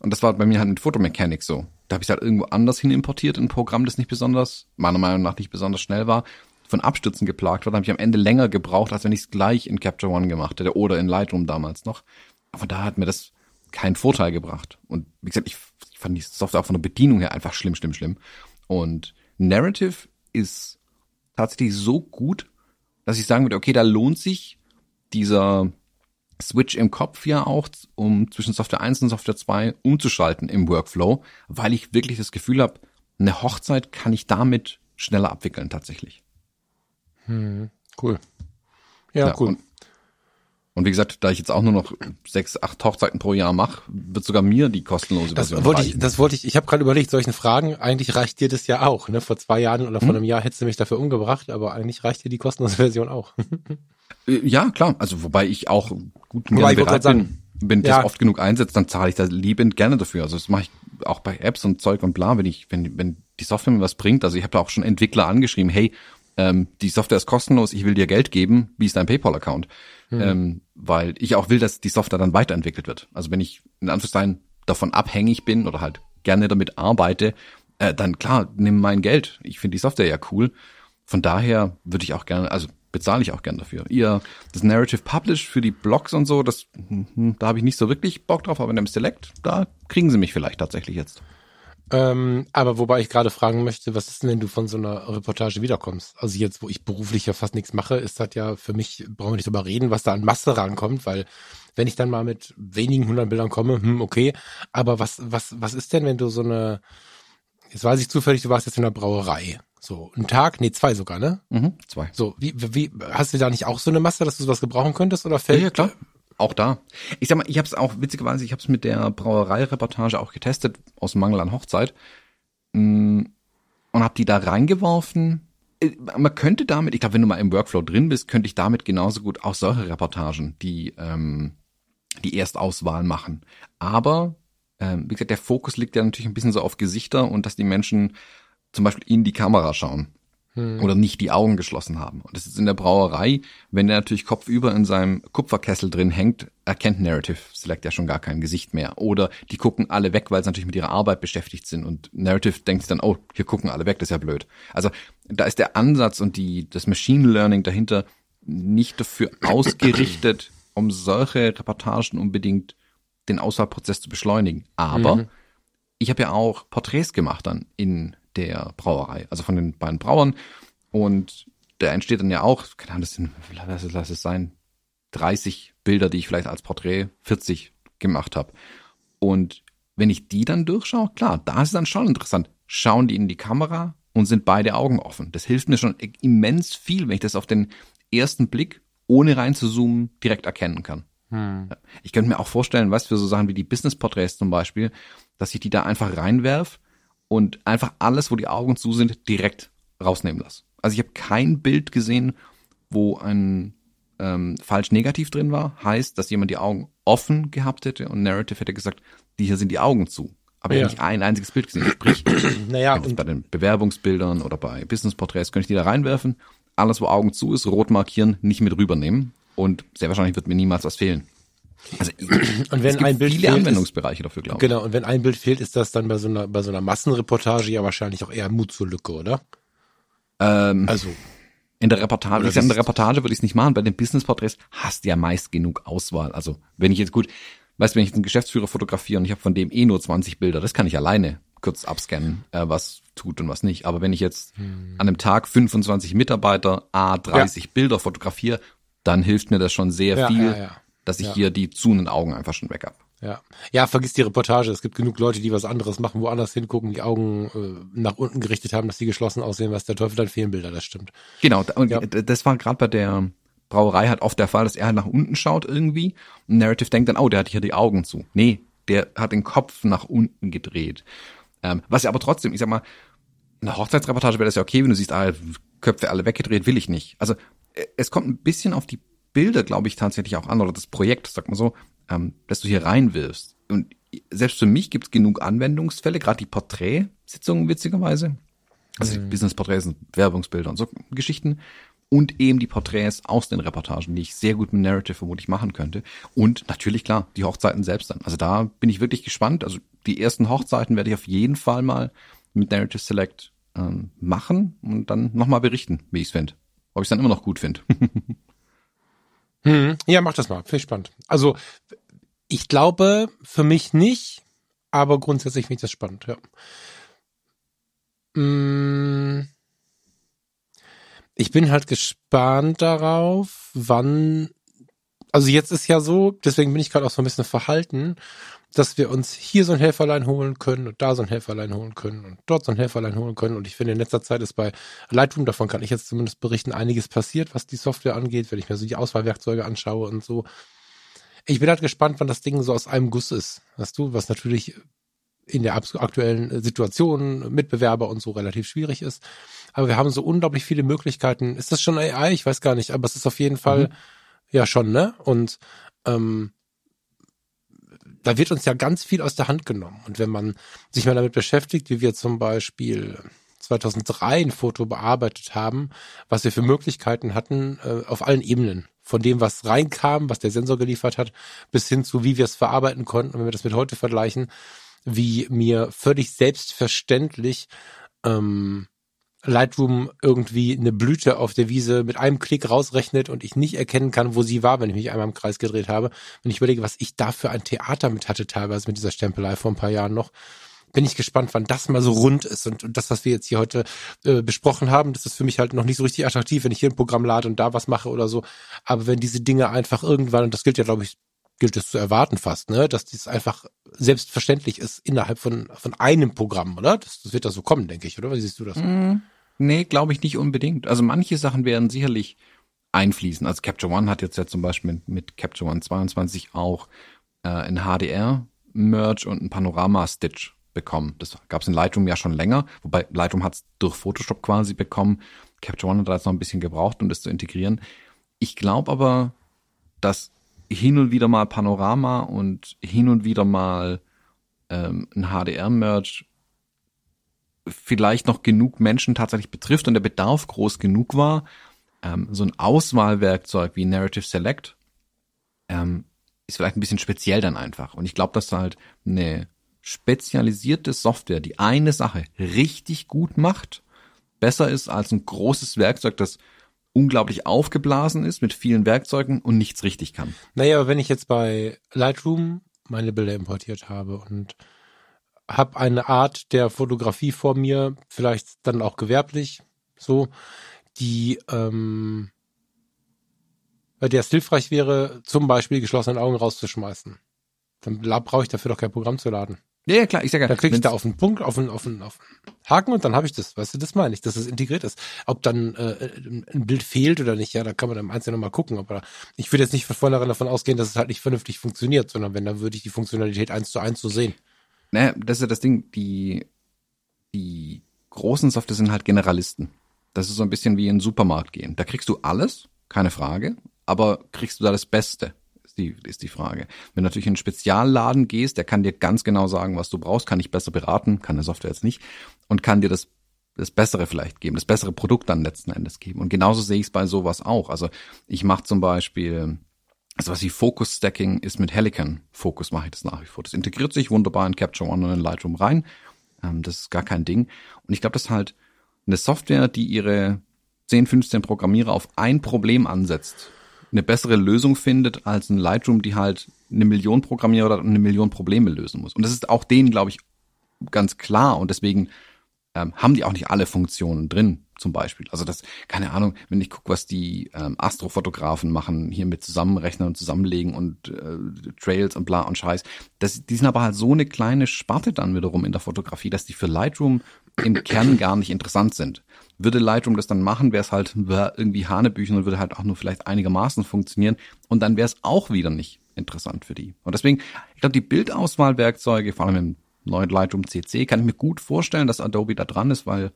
und das war bei mir halt mit Photomechanik so. Da habe ich halt irgendwo anders hin importiert, ein Programm, das nicht besonders, meiner Meinung nach nicht besonders schnell war, von Abstürzen geplagt war. Da habe ich am Ende länger gebraucht, als wenn ich es gleich in Capture One gemacht hätte oder in Lightroom damals noch. Aber da hat mir das keinen Vorteil gebracht. Und wie gesagt, ich, ich fand die Software auch von der Bedienung her einfach schlimm, schlimm, schlimm. Und Narrative ist tatsächlich so gut, dass ich sagen würde, okay, da lohnt sich dieser Switch im Kopf ja auch, um zwischen Software 1 und Software 2 umzuschalten im Workflow, weil ich wirklich das Gefühl habe, eine Hochzeit kann ich damit schneller abwickeln tatsächlich. Hm, cool. Ja, ja cool. Und, und, wie gesagt, da ich jetzt auch nur noch sechs, acht Hochzeiten pro Jahr mache, wird sogar mir die kostenlose das Version wollte ich, Das wollte ich, ich habe gerade überlegt, solchen Fragen, eigentlich reicht dir das ja auch. Ne? Vor zwei Jahren oder vor hm? einem Jahr hättest du mich dafür umgebracht, aber eigentlich reicht dir die kostenlose Version auch. *laughs* Äh, ja, klar. Also wobei ich auch gut und gerne bereit bin, wenn ja. das oft genug einsetzt, dann zahle ich da liebend gerne dafür. Also das mache ich auch bei Apps und Zeug und bla, wenn ich, wenn, wenn die Software mir was bringt. Also ich habe da auch schon Entwickler angeschrieben, hey, ähm, die Software ist kostenlos, ich will dir Geld geben, wie ist dein PayPal-Account? Mhm. Ähm, weil ich auch will, dass die Software dann weiterentwickelt wird. Also wenn ich in Anführungszeichen davon abhängig bin oder halt gerne damit arbeite, äh, dann klar, nimm mein Geld. Ich finde die Software ja cool. Von daher würde ich auch gerne, also bezahle ich auch gern dafür. Ihr, das Narrative Publish für die Blogs und so, das, hm, da habe ich nicht so wirklich Bock drauf, aber in dem Select, da kriegen sie mich vielleicht tatsächlich jetzt. Ähm, aber wobei ich gerade fragen möchte, was ist denn, wenn du von so einer Reportage wiederkommst? Also jetzt, wo ich beruflich ja fast nichts mache, ist das ja für mich, brauchen wir nicht drüber reden, was da an Masse rankommt, weil wenn ich dann mal mit wenigen hundert Bildern komme, hm, okay. Aber was, was, was ist denn, wenn du so eine, jetzt weiß ich zufällig, du warst jetzt in der Brauerei. So, ein Tag, nee, zwei sogar, ne? Mhm, zwei. So, wie, wie, hast du da nicht auch so eine Masse, dass du sowas gebrauchen könntest oder fällt? Ja, ja klar. Auch da. Ich sag mal, ich habe es auch witzigerweise, ich habe es mit der Brauerei-Reportage auch getestet aus Mangel an Hochzeit mm, und habe die da reingeworfen. Äh, man könnte damit, ich glaube, wenn du mal im Workflow drin bist, könnte ich damit genauso gut auch solche Reportagen, die ähm, die Erstauswahl machen. Aber ähm, wie gesagt, der Fokus liegt ja natürlich ein bisschen so auf Gesichter und dass die Menschen zum Beispiel in die Kamera schauen hm. oder nicht die Augen geschlossen haben. Und das ist in der Brauerei, wenn der natürlich kopfüber in seinem Kupferkessel drin hängt, erkennt Narrative Select ja schon gar kein Gesicht mehr. Oder die gucken alle weg, weil sie natürlich mit ihrer Arbeit beschäftigt sind. Und Narrative denkt sich dann, oh, hier gucken alle weg, das ist ja blöd. Also da ist der Ansatz und die, das Machine Learning dahinter nicht dafür *coughs* ausgerichtet, um solche Reportagen unbedingt den Auswahlprozess zu beschleunigen. Aber mhm. ich habe ja auch Porträts gemacht dann in der Brauerei, also von den beiden Brauern. Und da entsteht dann ja auch, keine Ahnung, das sind, lass es, lass es sein, 30 Bilder, die ich vielleicht als Porträt 40 gemacht habe. Und wenn ich die dann durchschaue, klar, da ist es dann schon interessant. Schauen die in die Kamera und sind beide Augen offen. Das hilft mir schon immens viel, wenn ich das auf den ersten Blick, ohne rein zu zoomen, direkt erkennen kann. Hm. Ich könnte mir auch vorstellen, was für so Sachen wie die Business-Porträts zum Beispiel, dass ich die da einfach reinwerf und einfach alles, wo die Augen zu sind, direkt rausnehmen lasse. Also ich habe kein Bild gesehen, wo ein ähm, falsch negativ drin war. Heißt, dass jemand die Augen offen gehabt hätte und Narrative hätte gesagt, die hier sind die Augen zu. Aber ja. ich habe nicht ein einziges Bild gesehen. Sprich, *clears throat* naja, bei den Bewerbungsbildern oder bei Businessporträts könnte ich die da reinwerfen. Alles, wo Augen zu ist, rot markieren, nicht mit rübernehmen. Und sehr wahrscheinlich wird mir niemals was fehlen. Also *clears throat* und wenn ein Bild viele fehlt, Anwendungsbereiche dafür, glaube ich. Genau, und wenn ein Bild fehlt, ist das dann bei so einer bei so einer Massenreportage ja wahrscheinlich auch eher Mut zur Lücke, oder? Ähm, also in der Reportage, in der Reportage würde ich es nicht machen. Bei den Business-Porträts hast du ja meist genug Auswahl. Also wenn ich jetzt gut, weißt du, wenn ich jetzt einen Geschäftsführer fotografiere und ich habe von dem eh nur 20 Bilder, das kann ich alleine kurz abscannen, äh, was tut und was nicht. Aber wenn ich jetzt hm. an einem Tag 25 Mitarbeiter, a 30 ja. Bilder fotografiere, dann hilft mir das schon sehr ja, viel. Ja, ja dass ich ja. hier die zuhenden Augen einfach schon weg habe. Ja. ja, vergiss die Reportage. Es gibt genug Leute, die was anderes machen, woanders hingucken, die Augen äh, nach unten gerichtet haben, dass die geschlossen aussehen, was der Teufel dann fehlen Bilder, das stimmt. Genau, und ja. das war gerade bei der Brauerei halt oft der Fall, dass er halt nach unten schaut irgendwie und Narrative denkt dann, oh, der hat hier die Augen zu. Nee, der hat den Kopf nach unten gedreht. Ähm, was ja aber trotzdem, ich sag mal, in der Hochzeitsreportage wäre das ja okay, wenn du siehst, ah, Köpfe alle weggedreht, will ich nicht. Also äh, es kommt ein bisschen auf die Bilder, glaube ich, tatsächlich auch an, oder das Projekt, sag mal so, ähm, dass du hier reinwirfst. Und selbst für mich gibt es genug Anwendungsfälle, gerade die Porträtsitzungen witzigerweise. Also mhm. Business-Porträts, Werbungsbilder und so Geschichten. Und eben die Porträts aus den Reportagen, die ich sehr gut mit Narrative vermutlich machen könnte. Und natürlich, klar, die Hochzeiten selbst dann. Also da bin ich wirklich gespannt. Also die ersten Hochzeiten werde ich auf jeden Fall mal mit Narrative Select ähm, machen und dann nochmal berichten, wie ich es finde. Ob ich es dann immer noch gut finde. *laughs* Hm. Ja, mach das mal. Finde ich spannend. Also, ich glaube für mich nicht, aber grundsätzlich finde ich das spannend, ja. Mm. Ich bin halt gespannt darauf, wann, also jetzt ist ja so, deswegen bin ich gerade auch so ein bisschen verhalten, dass wir uns hier so ein Helferlein holen können und da so ein Helferlein holen können und dort so ein Helferlein holen können. Und ich finde, in letzter Zeit ist bei Lightroom, davon kann ich jetzt zumindest berichten, einiges passiert, was die Software angeht, wenn ich mir so die Auswahlwerkzeuge anschaue und so. Ich bin halt gespannt, wann das Ding so aus einem Guss ist. Weißt du, was natürlich in der aktuellen Situation Mitbewerber und so relativ schwierig ist. Aber wir haben so unglaublich viele Möglichkeiten. Ist das schon AI? Ich weiß gar nicht, aber es ist auf jeden Fall mhm. ja schon, ne? Und ähm, da wird uns ja ganz viel aus der Hand genommen. Und wenn man sich mal damit beschäftigt, wie wir zum Beispiel 2003 ein Foto bearbeitet haben, was wir für Möglichkeiten hatten äh, auf allen Ebenen von dem, was reinkam, was der Sensor geliefert hat, bis hin zu, wie wir es verarbeiten konnten. Und wenn wir das mit heute vergleichen, wie mir völlig selbstverständlich ähm, Lightroom irgendwie eine Blüte auf der Wiese mit einem Klick rausrechnet und ich nicht erkennen kann, wo sie war, wenn ich mich einmal im Kreis gedreht habe. Wenn ich überlege, was ich da für ein Theater mit hatte, teilweise mit dieser Stempelei vor ein paar Jahren noch, bin ich gespannt, wann das mal so rund ist. Und, und das, was wir jetzt hier heute äh, besprochen haben, das ist für mich halt noch nicht so richtig attraktiv, wenn ich hier ein Programm lade und da was mache oder so. Aber wenn diese Dinge einfach irgendwann, und das gilt ja, glaube ich, gilt es zu erwarten fast, ne, dass dies einfach selbstverständlich ist innerhalb von, von einem Programm, oder? Das, das wird da so kommen, denke ich, oder? Wie siehst du das? Mm, nee, glaube ich nicht unbedingt. Also manche Sachen werden sicherlich einfließen. Also Capture One hat jetzt ja zum Beispiel mit, mit Capture One 22 auch äh, ein HDR-Merge und ein Panorama-Stitch bekommen. Das gab es in Lightroom ja schon länger, wobei Lightroom hat es durch Photoshop quasi bekommen. Capture One hat da jetzt noch ein bisschen gebraucht, um das zu integrieren. Ich glaube aber, dass hin und wieder mal Panorama und hin und wieder mal ähm, ein HDR-Merge vielleicht noch genug Menschen tatsächlich betrifft und der Bedarf groß genug war. Ähm, so ein Auswahlwerkzeug wie Narrative Select ähm, ist vielleicht ein bisschen speziell dann einfach. Und ich glaube, dass da halt eine spezialisierte Software, die eine Sache richtig gut macht, besser ist als ein großes Werkzeug, das unglaublich aufgeblasen ist mit vielen Werkzeugen und nichts richtig kann. Naja, aber wenn ich jetzt bei Lightroom meine Bilder importiert habe und habe eine Art der Fotografie vor mir, vielleicht dann auch gewerblich, so, die ähm, bei der es hilfreich wäre, zum Beispiel geschlossene Augen rauszuschmeißen. Dann brauche ich dafür doch kein Programm zu laden. Ja, ja klar, ich sag ja. Da klicke ich da auf einen Punkt, auf einen, auf einen, auf einen Haken und dann habe ich das. Weißt du, das meine ich, dass es integriert ist. Ob dann äh, ein Bild fehlt oder nicht, ja, da kann man im Einzelnen nochmal gucken. Aber ich würde jetzt nicht von vornherein davon ausgehen, dass es halt nicht vernünftig funktioniert, sondern wenn, dann würde ich die Funktionalität eins zu eins so sehen. Naja, das ist ja das Ding, die, die großen Software sind halt Generalisten. Das ist so ein bisschen wie in den Supermarkt gehen. Da kriegst du alles, keine Frage, aber kriegst du da das Beste? ist die, ist die Frage. Wenn du natürlich in einen Spezialladen gehst, der kann dir ganz genau sagen, was du brauchst, kann dich besser beraten, kann der Software jetzt nicht, und kann dir das das Bessere vielleicht geben, das bessere Produkt dann letzten Endes geben. Und genauso sehe ich es bei sowas auch. Also ich mache zum Beispiel, also was wie Focus Stacking ist mit Helicon Focus mache ich das nach wie vor. Das integriert sich wunderbar in Capture One und in Lightroom rein. Ähm, das ist gar kein Ding. Und ich glaube, das ist halt eine Software, die ihre 10, 15 Programmierer auf ein Problem ansetzt eine bessere Lösung findet als ein Lightroom, die halt eine Million Programmierer oder eine Million Probleme lösen muss. Und das ist auch denen, glaube ich, ganz klar. Und deswegen ähm, haben die auch nicht alle Funktionen drin, zum Beispiel. Also das, keine Ahnung, wenn ich gucke, was die ähm, Astrofotografen machen, hier mit zusammenrechnen und zusammenlegen und äh, Trails und bla und Scheiß. Das, die sind aber halt so eine kleine Sparte dann wiederum in der Fotografie, dass die für Lightroom im Kern gar nicht interessant sind. Würde Lightroom das dann machen, wäre es halt irgendwie Hanebüchen und würde halt auch nur vielleicht einigermaßen funktionieren und dann wäre es auch wieder nicht interessant für die. Und deswegen, ich glaube, die Bildauswahlwerkzeuge, vor allem im neuen Lightroom CC, kann ich mir gut vorstellen, dass Adobe da dran ist, weil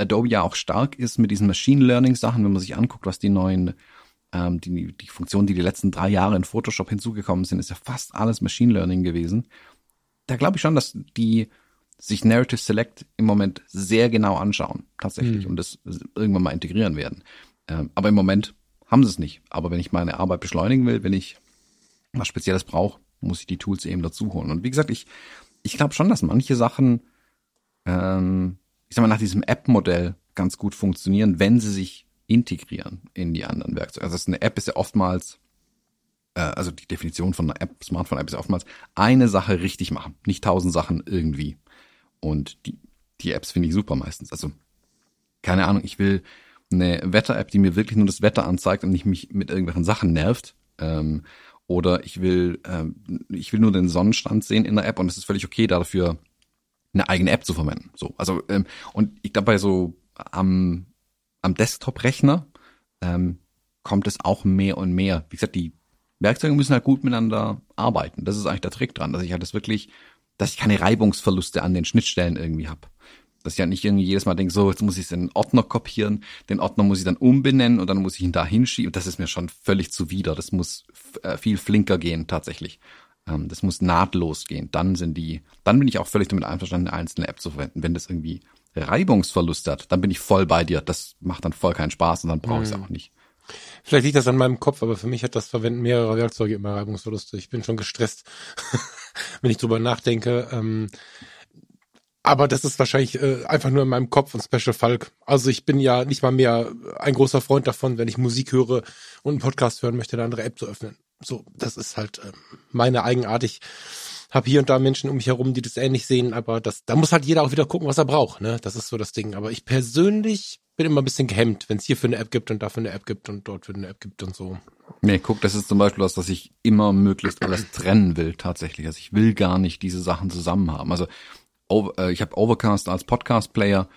Adobe ja auch stark ist mit diesen Machine Learning Sachen, wenn man sich anguckt, was die neuen ähm, die, die Funktionen, die die letzten drei Jahre in Photoshop hinzugekommen sind, ist ja fast alles Machine Learning gewesen. Da glaube ich schon, dass die sich Narrative Select im Moment sehr genau anschauen, tatsächlich, mhm. und das irgendwann mal integrieren werden. Ähm, aber im Moment haben sie es nicht. Aber wenn ich meine Arbeit beschleunigen will, wenn ich was Spezielles brauche, muss ich die Tools eben dazu holen. Und wie gesagt, ich, ich glaube schon, dass manche Sachen, ähm, ich sag mal, nach diesem App-Modell ganz gut funktionieren, wenn sie sich integrieren in die anderen Werkzeuge. Also eine App ist ja oftmals äh, also die Definition von einer App, Smartphone-App ist oftmals eine Sache richtig machen, nicht tausend Sachen irgendwie. Und die, die Apps finde ich super meistens. Also, keine Ahnung, ich will eine Wetter-App, die mir wirklich nur das Wetter anzeigt und nicht mich mit irgendwelchen Sachen nervt. Ähm, oder ich will, ähm, ich will nur den Sonnenstand sehen in der App und es ist völlig okay, dafür eine eigene App zu verwenden. So, also ähm, und ich glaube bei so am am Desktop-Rechner ähm, kommt es auch mehr und mehr. Wie gesagt, die Werkzeuge müssen halt gut miteinander arbeiten. Das ist eigentlich der Trick dran, dass ich halt das wirklich, dass ich keine Reibungsverluste an den Schnittstellen irgendwie habe. Dass ich halt nicht irgendwie jedes Mal denke, so, jetzt muss ich den Ordner kopieren, den Ordner muss ich dann umbenennen und dann muss ich ihn da hinschieben. Das ist mir schon völlig zuwider. Das muss äh, viel flinker gehen, tatsächlich. Ähm, das muss nahtlos gehen. Dann sind die, dann bin ich auch völlig damit einverstanden, eine einzelne App zu verwenden. Wenn das irgendwie Reibungsverlust hat, dann bin ich voll bei dir. Das macht dann voll keinen Spaß und dann brauche ich es mhm. auch nicht. Vielleicht liegt das an meinem Kopf, aber für mich hat das Verwenden mehrerer Werkzeuge immer Reibungsverluste. Ich bin schon gestresst, *laughs* wenn ich drüber nachdenke. Ähm, aber das ist wahrscheinlich äh, einfach nur in meinem Kopf ein Special Falk. Also ich bin ja nicht mal mehr ein großer Freund davon, wenn ich Musik höre und einen Podcast hören möchte, eine andere App zu öffnen. So, das ist halt äh, meine Eigenart. Ich habe hier und da Menschen um mich herum, die das ähnlich sehen, aber das, da muss halt jeder auch wieder gucken, was er braucht. Ne? Das ist so das Ding. Aber ich persönlich bin immer ein bisschen gehemmt, wenn es hier für eine App gibt und dafür eine App gibt und dort für eine App gibt und so. Nee, guck, das ist zum Beispiel was, dass ich immer möglichst alles trennen will, tatsächlich. Also ich will gar nicht diese Sachen zusammen haben. Also äh, ich habe Overcast als Podcast-Player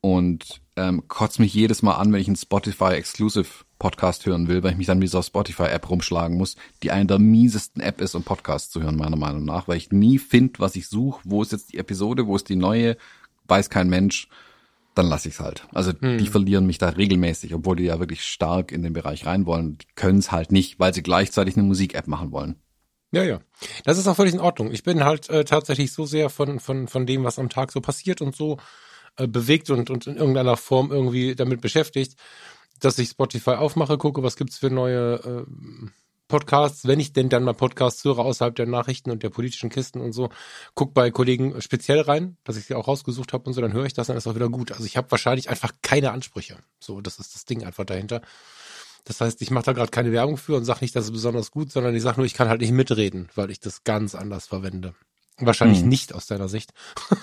und ähm, kotzt mich jedes Mal an, wenn ich einen Spotify Exclusive Podcast hören will, weil ich mich dann mit dieser Spotify App rumschlagen muss, die eine der miesesten App ist, um Podcasts zu hören, meiner Meinung nach, weil ich nie finde, was ich suche, wo ist jetzt die Episode, wo ist die neue, weiß kein Mensch, dann lasse ich es halt. Also hm. die verlieren mich da regelmäßig, obwohl die ja wirklich stark in den Bereich rein wollen, können es halt nicht, weil sie gleichzeitig eine Musik-App machen wollen. Ja, ja. Das ist auch völlig in Ordnung. Ich bin halt äh, tatsächlich so sehr von, von, von dem, was am Tag so passiert und so äh, bewegt und, und in irgendeiner Form irgendwie damit beschäftigt, dass ich Spotify aufmache, gucke, was gibt's für neue äh, Podcasts, wenn ich denn dann mal Podcasts höre außerhalb der Nachrichten und der politischen Kisten und so, guck bei Kollegen speziell rein, dass ich sie auch rausgesucht habe und so, dann höre ich das, dann ist auch wieder gut. Also ich habe wahrscheinlich einfach keine Ansprüche. So, das ist das Ding einfach dahinter. Das heißt, ich mache da gerade keine Werbung für und sage nicht, dass es besonders gut, sondern ich sage nur, ich kann halt nicht mitreden, weil ich das ganz anders verwende. Wahrscheinlich hm. nicht aus deiner Sicht.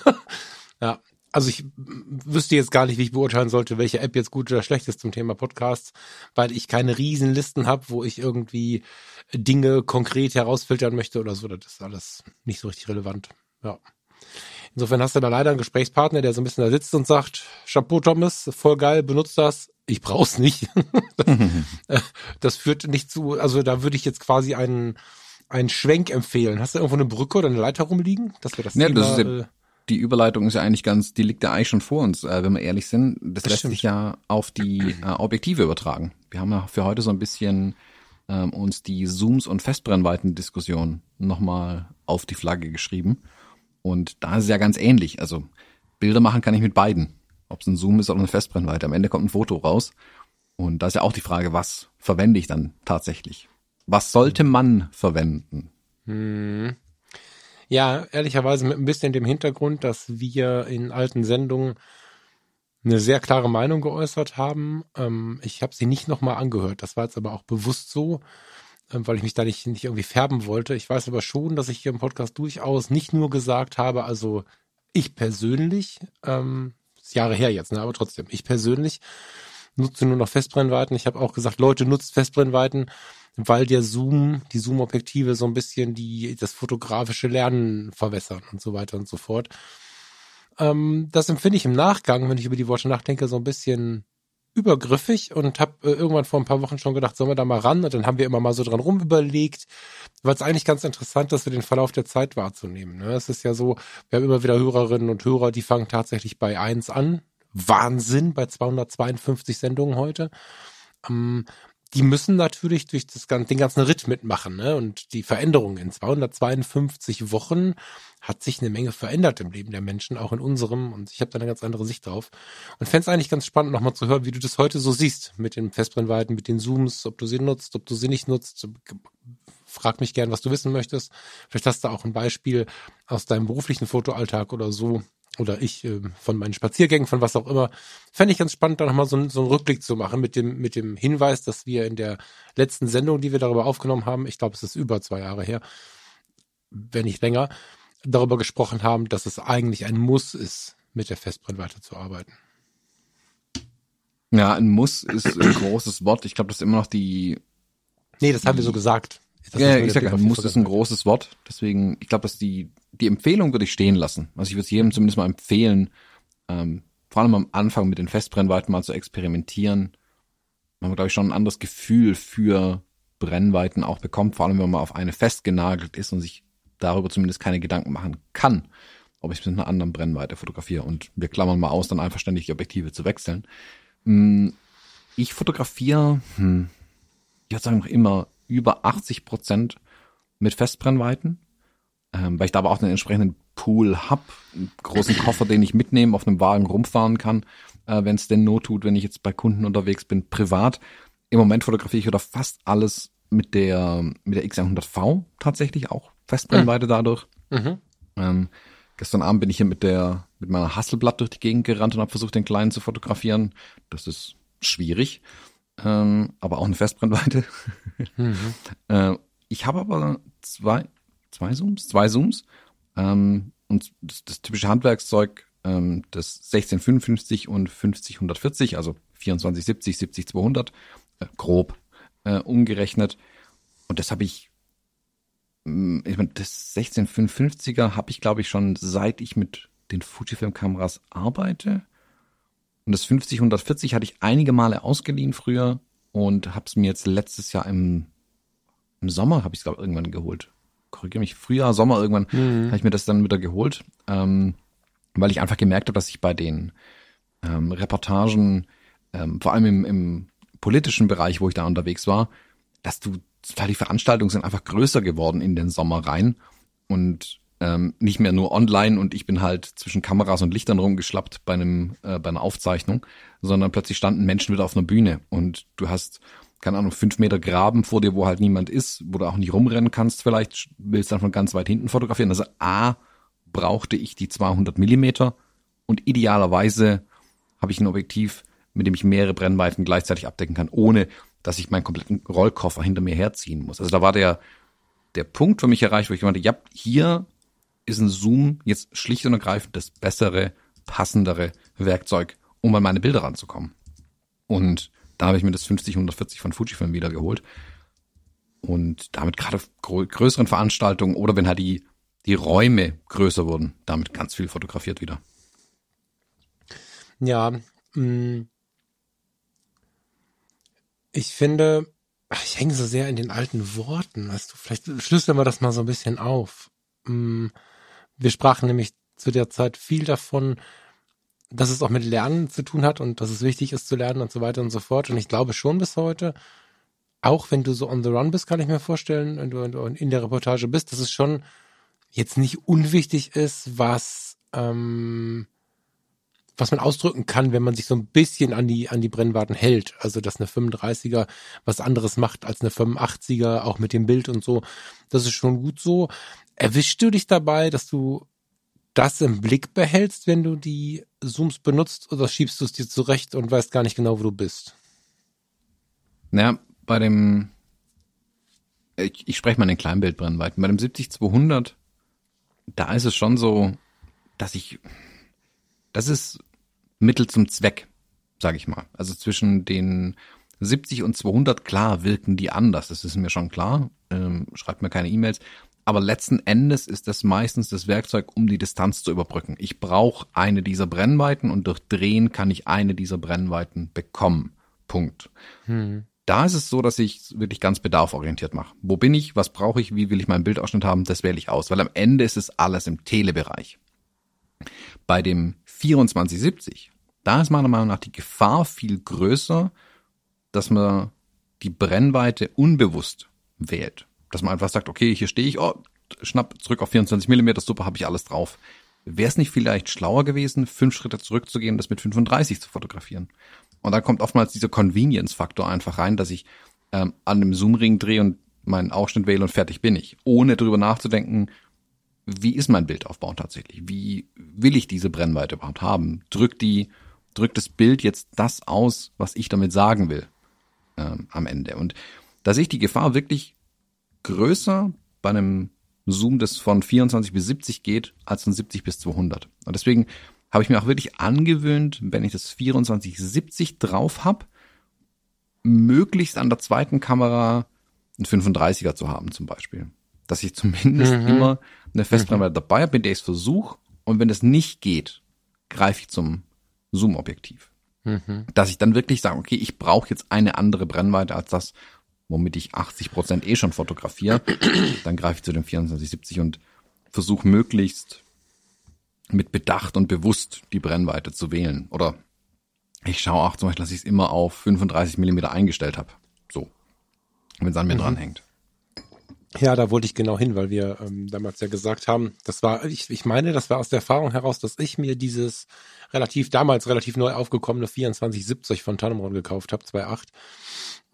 *laughs* ja, also ich wüsste jetzt gar nicht, wie ich beurteilen sollte, welche App jetzt gut oder schlecht ist zum Thema Podcasts, weil ich keine Riesenlisten habe, wo ich irgendwie Dinge konkret herausfiltern möchte oder so. Das ist alles nicht so richtig relevant. Ja. Insofern hast du da leider einen Gesprächspartner, der so ein bisschen da sitzt und sagt, Chapeau Thomas, voll geil, benutzt das. Ich brauch's nicht. *laughs* das führt nicht zu, also da würde ich jetzt quasi einen, einen Schwenk empfehlen. Hast du irgendwo eine Brücke oder eine Leiter rumliegen? Dass wir das ja, Thema, das ist ja, äh, die Überleitung ist ja eigentlich ganz, die liegt ja eigentlich schon vor uns, äh, wenn wir ehrlich sind. Das, das lässt stimmt. sich ja auf die äh, Objektive übertragen. Wir haben ja für heute so ein bisschen ähm, uns die Zooms und Festbrennweiten-Diskussion nochmal auf die Flagge geschrieben. Und da ist es ja ganz ähnlich. Also Bilder machen kann ich mit beiden. Ob es ein Zoom ist oder eine Festbrennweite. Am Ende kommt ein Foto raus. Und da ist ja auch die Frage, was verwende ich dann tatsächlich? Was sollte man verwenden? Hm. Ja, ehrlicherweise mit ein bisschen dem Hintergrund, dass wir in alten Sendungen eine sehr klare Meinung geäußert haben. Ähm, ich habe sie nicht nochmal angehört. Das war jetzt aber auch bewusst so, ähm, weil ich mich da nicht, nicht irgendwie färben wollte. Ich weiß aber schon, dass ich hier im Podcast durchaus nicht nur gesagt habe, also ich persönlich, ähm, ist Jahre her jetzt, ne, aber trotzdem, ich persönlich nutze nur noch Festbrennweiten. Ich habe auch gesagt, Leute, nutzt Festbrennweiten weil der Zoom, die Zoom-Objektive so ein bisschen die, das fotografische Lernen verwässern und so weiter und so fort. Ähm, das empfinde ich im Nachgang, wenn ich über die Worte nachdenke, so ein bisschen übergriffig und habe äh, irgendwann vor ein paar Wochen schon gedacht, sollen wir da mal ran? Und dann haben wir immer mal so dran rumüberlegt, weil es eigentlich ganz interessant ist, für den Verlauf der Zeit wahrzunehmen. Ne? Es ist ja so, wir haben immer wieder Hörerinnen und Hörer, die fangen tatsächlich bei eins an. Wahnsinn bei 252 Sendungen heute. Ähm, die müssen natürlich durch das, den ganzen Ritt mitmachen. Ne? Und die Veränderungen in 252 Wochen hat sich eine Menge verändert im Leben der Menschen, auch in unserem. Und ich habe da eine ganz andere Sicht drauf. Und fände es eigentlich ganz spannend, nochmal zu hören, wie du das heute so siehst mit den Festbrennweiten, mit den Zooms, ob du sie nutzt, ob du sie nicht nutzt. Frag mich gern, was du wissen möchtest. Vielleicht hast du auch ein Beispiel aus deinem beruflichen Fotoalltag oder so, oder ich äh, von meinen Spaziergängen, von was auch immer, fände ich ganz spannend, da nochmal so, so einen Rückblick zu machen mit dem, mit dem Hinweis, dass wir in der letzten Sendung, die wir darüber aufgenommen haben, ich glaube, es ist über zwei Jahre her, wenn nicht länger, darüber gesprochen haben, dass es eigentlich ein Muss ist, mit der Festbrennweite zu arbeiten. Ja, ein Muss ist ein großes Wort. Ich glaube, das ist immer noch die. Nee, das haben wir so gesagt. Das ja, ich ein Muss ist ein großes Wort. Deswegen, ich glaube, dass die, die Empfehlung würde ich stehen lassen. Also ich würde es jedem zumindest mal empfehlen, ähm, vor allem am Anfang mit den Festbrennweiten mal zu experimentieren. Man, glaube ich, schon ein anderes Gefühl für Brennweiten auch bekommt, vor allem wenn man auf eine festgenagelt ist und sich darüber zumindest keine Gedanken machen kann, ob ich es mit einer anderen Brennweite fotografiere. Und wir klammern mal aus, dann einfach ständig die Objektive zu wechseln. Hm, ich fotografiere, hm, ich würde sagen, noch immer über 80 Prozent mit Festbrennweiten, ähm, weil ich da aber auch einen entsprechenden Pool hab, einen großen Koffer, den ich mitnehmen, auf einem Wagen rumfahren kann, äh, wenn es denn not tut, wenn ich jetzt bei Kunden unterwegs bin, privat. Im Moment fotografiere ich oder fast alles mit der mit der X100V tatsächlich auch Festbrennweite mhm. dadurch. Mhm. Ähm, gestern Abend bin ich hier mit der mit meiner Hasselblatt durch die Gegend gerannt und habe versucht, den kleinen zu fotografieren. Das ist schwierig, ähm, aber auch eine Festbrennweite. Mhm. *laughs* äh, ich habe aber zwei zwei Zooms, zwei Zooms ähm, und das, das typische Handwerkszeug ähm, das 1655 und 50 also 2470, 70 200 äh, grob äh, umgerechnet. Und das habe ich, mm, ich meine, das 1655er habe ich, glaube ich, schon seit ich mit den Fujifilm-Kameras arbeite. Und das 50 140 hatte ich einige Male ausgeliehen früher und habe es mir jetzt letztes Jahr im, im Sommer, habe ich es, glaube irgendwann geholt. Korrigiere mich, Frühjahr, Sommer irgendwann mhm. habe ich mir das dann wieder geholt, ähm, weil ich einfach gemerkt habe, dass ich bei den ähm, Reportagen, ähm, vor allem im, im politischen Bereich, wo ich da unterwegs war, dass du, die Veranstaltungen sind einfach größer geworden in den Sommer rein und ähm, nicht mehr nur online und ich bin halt zwischen Kameras und Lichtern rumgeschlappt bei einem äh, bei einer Aufzeichnung, sondern plötzlich standen Menschen wieder auf einer Bühne und du hast keine Ahnung fünf Meter Graben vor dir, wo halt niemand ist, wo du auch nicht rumrennen kannst. Vielleicht willst du dann von ganz weit hinten fotografieren. Also a brauchte ich die 200 Millimeter und idealerweise habe ich ein Objektiv, mit dem ich mehrere Brennweiten gleichzeitig abdecken kann, ohne dass ich meinen kompletten Rollkoffer hinter mir herziehen muss. Also da war der, der Punkt für mich erreicht, wo ich meinte, ja, hier ist ein Zoom jetzt schlicht und ergreifend das bessere, passendere Werkzeug, um an meine Bilder ranzukommen. Und da habe ich mir das 50-140 von Fujifilm wieder geholt. Und damit gerade größeren Veranstaltungen oder wenn halt die, die Räume größer wurden, damit ganz viel fotografiert wieder. Ja, mm, ich finde, ich hänge so sehr in den alten Worten, weißt du, vielleicht schlüsseln wir das mal so ein bisschen auf. Mm, wir sprachen nämlich zu der Zeit viel davon, dass es auch mit Lernen zu tun hat und dass es wichtig ist zu lernen und so weiter und so fort. Und ich glaube schon bis heute, auch wenn du so on the run bist, kann ich mir vorstellen, wenn du in der Reportage bist, dass es schon jetzt nicht unwichtig ist, was ähm, was man ausdrücken kann, wenn man sich so ein bisschen an die, an die Brennweiten hält. Also, dass eine 35er was anderes macht als eine 85er, auch mit dem Bild und so. Das ist schon gut so. Erwischst du dich dabei, dass du das im Blick behältst, wenn du die Zooms benutzt, oder schiebst du es dir zurecht und weißt gar nicht genau, wo du bist? Naja, bei dem, ich, ich spreche mal in den Kleinbildbrennweiten. Bei dem 70-200, da ist es schon so, dass ich, das ist Mittel zum Zweck, sage ich mal. Also zwischen den 70 und 200, klar, wirken die anders, das ist mir schon klar. Ähm, schreibt mir keine E-Mails. Aber letzten Endes ist das meistens das Werkzeug, um die Distanz zu überbrücken. Ich brauche eine dieser Brennweiten und durch Drehen kann ich eine dieser Brennweiten bekommen. Punkt. Hm. Da ist es so, dass ich wirklich ganz bedarforientiert mache. Wo bin ich? Was brauche ich? Wie will ich meinen Bildausschnitt haben? Das wähle ich aus. Weil am Ende ist es alles im Telebereich. Bei dem 2470, da ist meiner Meinung nach die Gefahr viel größer, dass man die Brennweite unbewusst wählt. Dass man einfach sagt, okay, hier stehe ich, oh, schnapp zurück auf 24 Millimeter, super, habe ich alles drauf. Wäre es nicht vielleicht schlauer gewesen, fünf Schritte zurückzugehen, das mit 35 zu fotografieren? Und dann kommt oftmals dieser Convenience-Faktor einfach rein, dass ich ähm, an einem Zoom-Ring drehe und meinen Ausschnitt wähle und fertig bin ich. Ohne drüber nachzudenken, wie ist mein Bildaufbau tatsächlich? Wie will ich diese Brennweite überhaupt haben? Drückt die, drückt das Bild jetzt das aus, was ich damit sagen will ähm, am Ende? Und da sehe ich die Gefahr wirklich größer bei einem Zoom, das von 24 bis 70 geht, als von 70 bis 200. Und deswegen habe ich mir auch wirklich angewöhnt, wenn ich das 24-70 drauf habe, möglichst an der zweiten Kamera einen 35er zu haben zum Beispiel. Dass ich zumindest mhm. immer eine Festbrennweite mhm. dabei habe, mit der ich es versuche. Und wenn es nicht geht, greife ich zum Zoom-Objektiv. Mhm. Dass ich dann wirklich sage, okay, ich brauche jetzt eine andere Brennweite als das, womit ich 80 Prozent eh schon fotografiere. *clears throat* dann greife ich zu dem 2470 und versuche möglichst mit Bedacht und bewusst die Brennweite zu wählen. Oder ich schaue auch zum Beispiel, dass ich es immer auf 35 Millimeter eingestellt habe. So. Wenn es an mir mhm. dranhängt. Ja, da wollte ich genau hin, weil wir ähm, damals ja gesagt haben, das war, ich, ich meine, das war aus der Erfahrung heraus, dass ich mir dieses relativ, damals relativ neu aufgekommene 2470 von Tanomron gekauft habe, 2.8.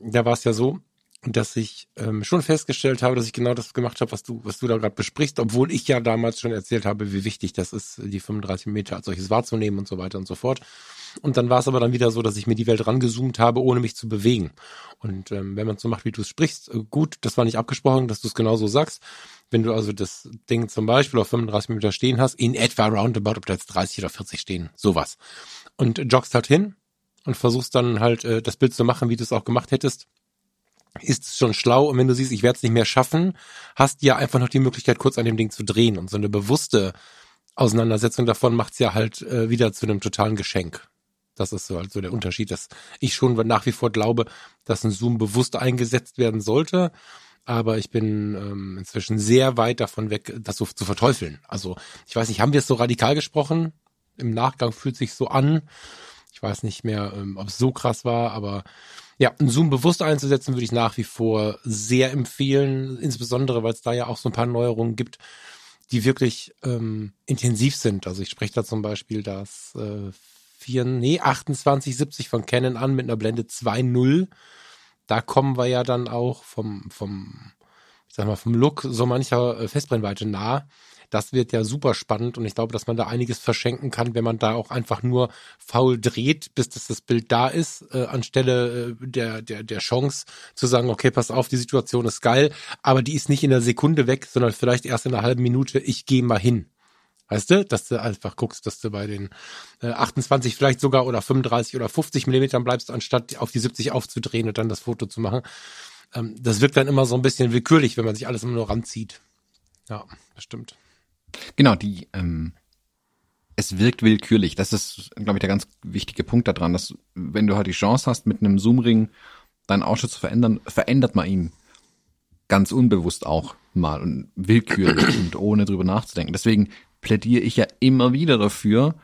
Da war es ja so, dass ich ähm, schon festgestellt habe, dass ich genau das gemacht habe, was du, was du da gerade besprichst, obwohl ich ja damals schon erzählt habe, wie wichtig das ist, die 35 Meter als solches wahrzunehmen und so weiter und so fort. Und dann war es aber dann wieder so, dass ich mir die Welt rangezoomt habe, ohne mich zu bewegen. Und ähm, wenn man so macht, wie du es sprichst, äh, gut, das war nicht abgesprochen, dass du es genauso sagst. Wenn du also das Ding zum Beispiel auf 35 Meter stehen hast, in etwa roundabout, ob da jetzt 30 oder 40 stehen, sowas. Und joggst halt hin und versuchst dann halt äh, das Bild zu machen, wie du es auch gemacht hättest, ist es schon schlau. Und wenn du siehst, ich werde es nicht mehr schaffen, hast ja einfach noch die Möglichkeit, kurz an dem Ding zu drehen. Und so eine bewusste Auseinandersetzung davon macht's ja halt äh, wieder zu einem totalen Geschenk. Das ist so halt so der Unterschied, dass ich schon nach wie vor glaube, dass ein Zoom bewusst eingesetzt werden sollte. Aber ich bin ähm, inzwischen sehr weit davon weg, das so zu verteufeln. Also ich weiß nicht, haben wir es so radikal gesprochen? Im Nachgang fühlt sich so an. Ich weiß nicht mehr, ähm, ob es so krass war, aber ja, Zoom bewusst einzusetzen, würde ich nach wie vor sehr empfehlen, insbesondere weil es da ja auch so ein paar Neuerungen gibt, die wirklich ähm, intensiv sind. Also ich spreche da zum Beispiel das äh, 4, nee, 2870 von Canon an mit einer Blende 2.0. Da kommen wir ja dann auch vom, vom, ich sag mal, vom Look so mancher äh, Festbrennweite nah. Das wird ja super spannend und ich glaube, dass man da einiges verschenken kann, wenn man da auch einfach nur faul dreht, bis das, das Bild da ist, äh, anstelle äh, der, der, der Chance zu sagen, okay, pass auf, die Situation ist geil, aber die ist nicht in der Sekunde weg, sondern vielleicht erst in einer halben Minute, ich gehe mal hin. Weißt du, dass du einfach guckst, dass du bei den äh, 28 vielleicht sogar oder 35 oder 50 Millimetern bleibst, anstatt auf die 70 aufzudrehen und dann das Foto zu machen. Ähm, das wirkt dann immer so ein bisschen willkürlich, wenn man sich alles immer nur ranzieht. Ja, das stimmt. Genau, die, ähm, es wirkt willkürlich. Das ist, glaube ich, der ganz wichtige Punkt daran, dass wenn du halt die Chance hast, mit einem Zoomring deinen Ausschnitt zu verändern, verändert man ihn ganz unbewusst auch mal und willkürlich *clears throat* und ohne drüber nachzudenken. Deswegen plädiere ich ja immer wieder dafür,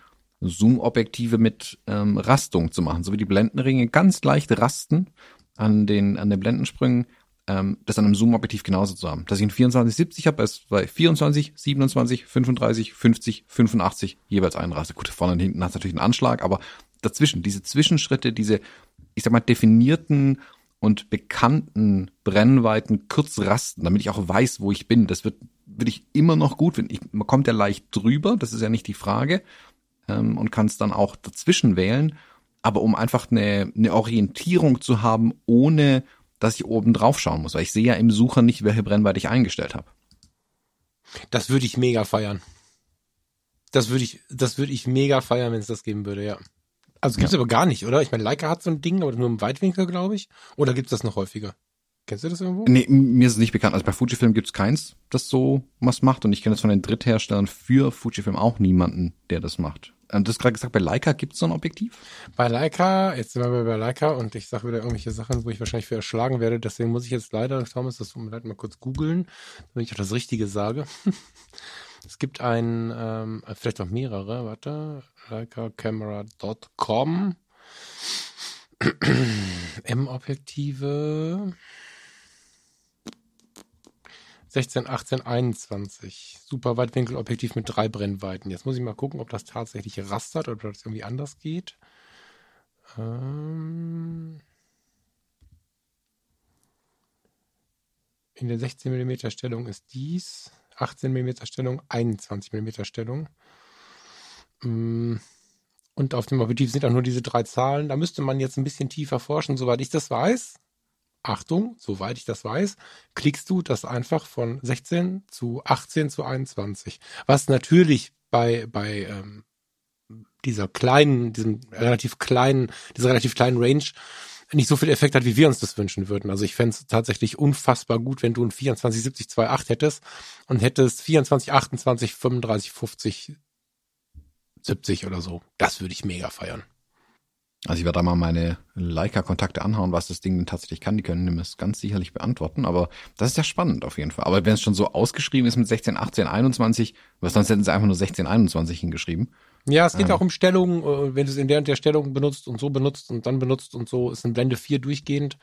Zoom-Objektive mit ähm, Rastung zu machen, so wie die Blendenringe ganz leicht rasten an den an den Blendensprüngen ähm, das an einem Zoom-Objektiv genauso zu haben. Dass ich ein 2470 habe, ist bei 24, 27, 35, 50, 85 jeweils einen Raster. Gut, vorne und hinten hat natürlich einen Anschlag, aber dazwischen, diese Zwischenschritte, diese, ich sag mal, definierten und bekannten Brennweiten kurz rasten, damit ich auch weiß, wo ich bin. Das wird, würde ich immer noch gut finden. Ich, man kommt ja leicht drüber, das ist ja nicht die Frage, ähm, und kann es dann auch dazwischen wählen. Aber um einfach eine, eine Orientierung zu haben, ohne dass ich oben drauf schauen muss, weil ich sehe ja im Sucher nicht, welche Brennweite ich eingestellt habe. Das würde ich mega feiern. Das würde ich, das würde ich mega feiern, wenn es das geben würde, ja. Also gibt's ja. aber gar nicht, oder? Ich meine, Leica hat so ein Ding, aber nur im Weitwinkel, glaube ich. Oder gibt's das noch häufiger? Kennst du das irgendwo? Nee, mir ist es nicht bekannt. Also bei Fujifilm gibt's keins, das so was macht. Und ich kenne das von den Drittherstellern für Fujifilm auch niemanden, der das macht. Ähm, du hast gerade gesagt, bei Leica gibt's so ein Objektiv? Bei Leica, jetzt sind wir bei Leica und ich sage wieder irgendwelche Sachen, wo ich wahrscheinlich für erschlagen werde. Deswegen muss ich jetzt leider, Thomas, das tut mir leid, mal kurz googeln, damit ich auch das Richtige sage. *laughs* es gibt ein, ähm, vielleicht auch mehrere, warte, leicacamera.com *clears throat* M-Objektive 16, 18, 21. Super Weitwinkelobjektiv mit drei Brennweiten. Jetzt muss ich mal gucken, ob das tatsächlich rastert oder ob das irgendwie anders geht. Ähm in der 16 mm Stellung ist dies. 18 mm Stellung, 21 mm Stellung. Und auf dem Objektiv sind auch nur diese drei Zahlen. Da müsste man jetzt ein bisschen tiefer forschen, soweit ich das weiß. Achtung, soweit ich das weiß, klickst du das einfach von 16 zu 18 zu 21. Was natürlich bei, bei ähm, dieser kleinen, diesem relativ kleinen, dieser relativ kleinen Range nicht so viel Effekt hat, wie wir uns das wünschen würden. Also ich fände es tatsächlich unfassbar gut, wenn du ein 24 70 2.8 hättest und hättest 24 28 35 50 70 oder so. Das würde ich mega feiern. Also ich werde da mal meine Leica-Kontakte anhauen, was das Ding denn tatsächlich kann. Die können mir das ganz sicherlich beantworten. Aber das ist ja spannend auf jeden Fall. Aber wenn es schon so ausgeschrieben ist mit 16, 18, 21, was sonst hätten sie einfach nur 16, 21 hingeschrieben. Ja, es geht ähm. auch um Stellung. Äh, wenn du es in der und der Stellung benutzt und so benutzt und dann benutzt und so, ist ein Blende 4 durchgehend.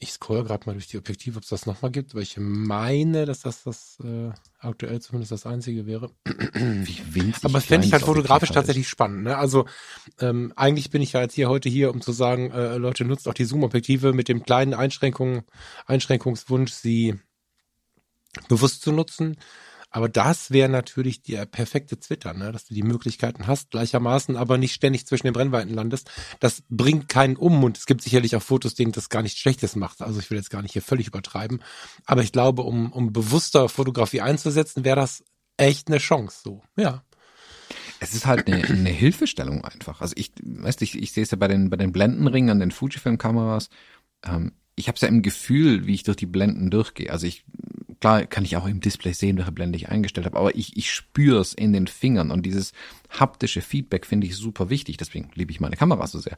Ich scroll gerade mal durch die Objektive, ob es das nochmal gibt, weil ich meine, dass das das äh, aktuell zumindest das einzige wäre. Wie winzig Aber das fände ich halt fotografisch halt tatsächlich spannend. Ne? Also ähm, eigentlich bin ich ja jetzt hier heute hier, um zu sagen, äh, Leute, nutzt auch die Zoom-Objektive mit dem kleinen Einschränkungen, Einschränkungswunsch, sie bewusst zu nutzen. Aber das wäre natürlich der perfekte Twitter, ne? dass du die Möglichkeiten hast, gleichermaßen, aber nicht ständig zwischen den Brennweiten landest. Das bringt keinen um und es gibt sicherlich auch Fotos, denen das gar nichts Schlechtes macht. Also ich will jetzt gar nicht hier völlig übertreiben. Aber ich glaube, um, um bewusster Fotografie einzusetzen, wäre das echt eine Chance. So, ja. Es ist halt eine, eine Hilfestellung einfach. Also ich, weißt du, ich, ich sehe es ja bei den, bei den Blendenringen an den Fujifilm-Kameras. Ähm, ich habe es ja im Gefühl, wie ich durch die Blenden durchgehe. Also ich Klar kann ich auch im Display sehen, welche Blende ich eingestellt habe, aber ich, ich spüre es in den Fingern und dieses haptische Feedback finde ich super wichtig. Deswegen liebe ich meine Kamera so sehr.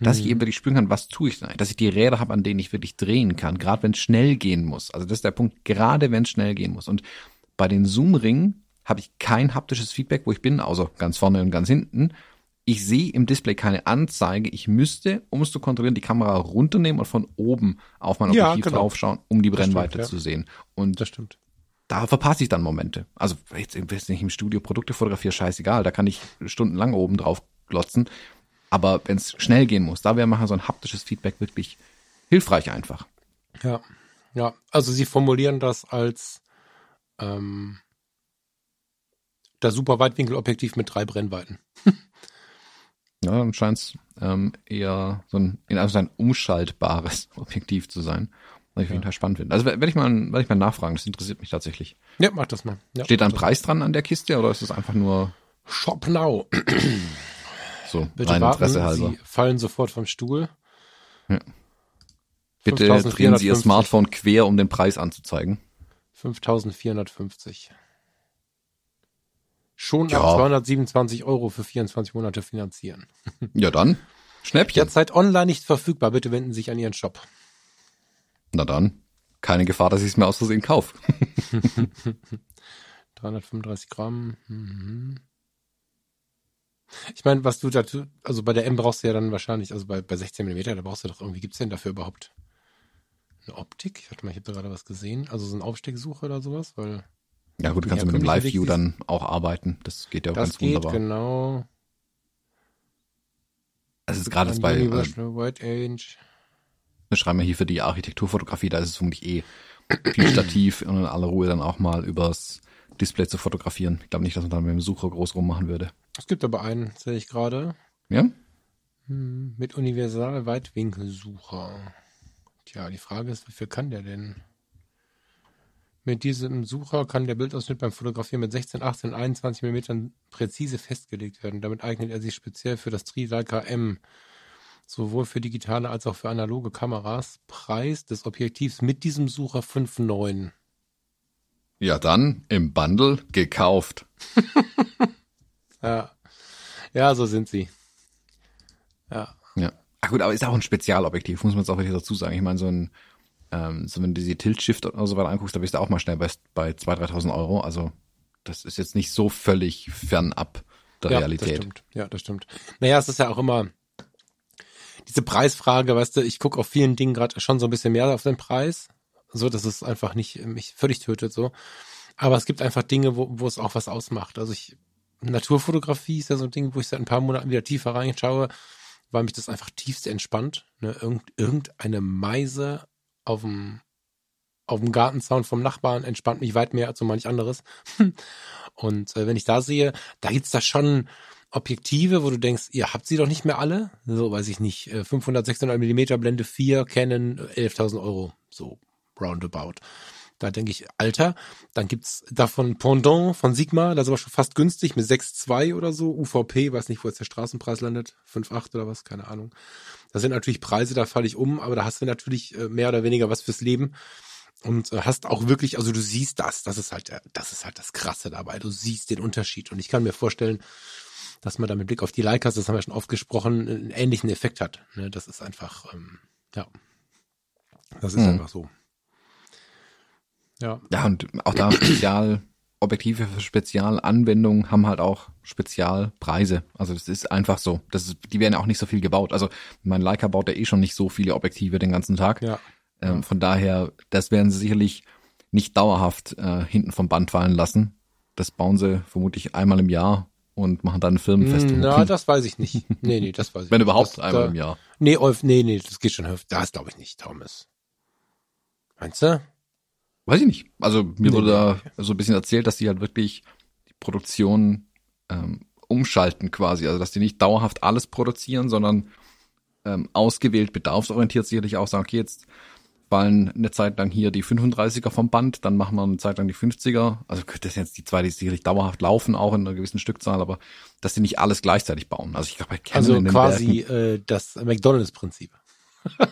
Dass mhm. ich eben wirklich spüren kann, was tue ich da, dass ich die Räder habe, an denen ich wirklich drehen kann, gerade wenn es schnell gehen muss. Also das ist der Punkt, gerade wenn es schnell gehen muss. Und bei den Zoom-Ringen habe ich kein haptisches Feedback, wo ich bin, außer ganz vorne und ganz hinten ich sehe im Display keine Anzeige. Ich müsste, um es zu kontrollieren, die Kamera runternehmen und von oben auf mein Objektiv ja, genau. draufschauen, um die Brennweite stimmt, ja. zu sehen. Und das stimmt. Da verpasse ich dann Momente. Also jetzt, wenn ich im Studio Produkte fotografiere, scheißegal, da kann ich stundenlang oben drauf glotzen. Aber wenn es schnell gehen muss, da wäre mal so ein haptisches Feedback wirklich hilfreich einfach. Ja, ja. Also sie formulieren das als ähm, das super Weitwinkelobjektiv mit drei Brennweiten. *laughs* Ja, dann scheint es ähm, eher so ein, in also ein umschaltbares *laughs* Objektiv zu sein. Was ich auf jeden Fall spannend finde. Also werde ich mal, werde ich mal nachfragen. Das interessiert mich tatsächlich. Ja, mach das mal. Ja, Steht da ein Preis dran an der Kiste oder ist es einfach nur Shop now? *clears throat* so, Bitte rein warten, Interesse halber. Sie fallen sofort vom Stuhl. Ja. Bitte drehen Sie Ihr Smartphone quer, um den Preis anzuzeigen. 5450 schon ja. ab 227 Euro für 24 Monate finanzieren. *laughs* Ja, dann. Schnäppchen. Derzeit online nicht verfügbar. Bitte wenden Sie sich an Ihren Shop. Na dann. Keine Gefahr, dass ich es mir aus Versehen kaufe. *laughs* 335 Gramm. Mhm. Ich meine, was du dazu, also bei der M brauchst du ja dann wahrscheinlich, also bei, bei 16 mm, da brauchst du doch irgendwie, gibt's denn dafür überhaupt eine Optik? Ich warte mal, ich habe da gerade was gesehen. Also so ein Aufstecksuche oder sowas, weil ja gut, du kannst ja mit dem Live-View dann auch arbeiten. Das geht ja auch das ganz geht, wunderbar. genau. Es ist gerade bei äh, White Age. Wir schreiben ja hier für die Architekturfotografie, da ist es vermutlich eh viel Stativ und in aller Ruhe dann auch mal übers Display zu fotografieren. Ich glaube nicht, dass man dann mit dem Sucher groß rummachen würde. Es gibt aber einen, sehe ich gerade. Ja? Hm, mit Universal Weitwinkelsucher. Tja, die Frage ist, wie viel kann der denn? Mit diesem Sucher kann der Bildausschnitt beim Fotografieren mit 16, 18, 21 mm präzise festgelegt werden. Damit eignet er sich speziell für das Tri-Leica M, sowohl für digitale als auch für analoge Kameras. Preis des Objektivs mit diesem Sucher 5,9. Ja, dann im Bundle gekauft. *laughs* ja. ja, so sind sie. Ja. Ja. Ach gut, aber ist auch ein Spezialobjektiv, muss man jetzt auch wieder dazu sagen. Ich meine, so ein ähm, so wenn du die Tilt-Shift oder so weiter anguckst, da bist du auch mal schnell bei, bei 2.000, 3.000 Euro. Also das ist jetzt nicht so völlig fernab der ja, Realität. Das stimmt. Ja, das stimmt. Naja, es ist ja auch immer diese Preisfrage, weißt du, ich gucke auf vielen Dingen gerade schon so ein bisschen mehr auf den Preis, so dass es einfach nicht mich völlig tötet so. Aber es gibt einfach Dinge, wo, wo es auch was ausmacht. Also ich Naturfotografie ist ja so ein Ding, wo ich seit ein paar Monaten wieder tiefer reinschaue, weil mich das einfach tiefst entspannt. Ne? Irgend, irgendeine Meise auf dem auf dem Gartenzaun vom Nachbarn entspannt mich weit mehr als so manch anderes. *laughs* Und äh, wenn ich da sehe, da gibt's da schon Objektive, wo du denkst, ihr habt sie doch nicht mehr alle. So weiß ich nicht. 500, 600 Millimeter Blende 4, Canon, 11.000 Euro. So roundabout. Da denke ich, Alter, dann gibt's davon Pendant von Sigma, das ist aber schon fast günstig mit 6,2 oder so, UVP, weiß nicht, wo jetzt der Straßenpreis landet, 5,8 oder was, keine Ahnung. Das sind natürlich Preise, da falle ich um, aber da hast du natürlich äh, mehr oder weniger was fürs Leben und äh, hast auch wirklich, also du siehst das, das ist halt, das ist halt das Krasse dabei. Du siehst den Unterschied und ich kann mir vorstellen, dass man da mit Blick auf die Leicas, das haben wir schon oft gesprochen, einen ähnlichen Effekt hat. Ne? Das ist einfach, ähm, ja, das ist mhm. einfach so. Ja. Ja, und auch da Spezialobjektive für Spezialanwendungen haben halt auch Spezialpreise. Also das ist einfach so. Das ist, die werden auch nicht so viel gebaut. Also mein Leica baut ja eh schon nicht so viele Objektive den ganzen Tag. Ja. Ähm, von daher, das werden sie sicherlich nicht dauerhaft äh, hinten vom Band fallen lassen. Das bauen sie vermutlich einmal im Jahr und machen dann eine Firmenfestung. Na, das weiß ich nicht. Nee, nee, das weiß ich Wenn nicht. überhaupt das, einmal da, im Jahr. Nee, nee, nee, das geht schon. Das glaube ich nicht, Thomas. Meinst du? Weiß ich nicht. Also mir nee, wurde da so ein bisschen erzählt, dass die halt wirklich die Produktion ähm, umschalten quasi. Also dass die nicht dauerhaft alles produzieren, sondern ähm, ausgewählt bedarfsorientiert sicherlich auch sagen, okay, jetzt fallen eine Zeit lang hier die 35er vom Band, dann machen wir eine Zeit lang die 50er. Also das sind jetzt die zwei, die sicherlich dauerhaft laufen, auch in einer gewissen Stückzahl, aber dass die nicht alles gleichzeitig bauen. Also ich glaube, bei Canon Also quasi äh, das McDonalds-Prinzip. *laughs*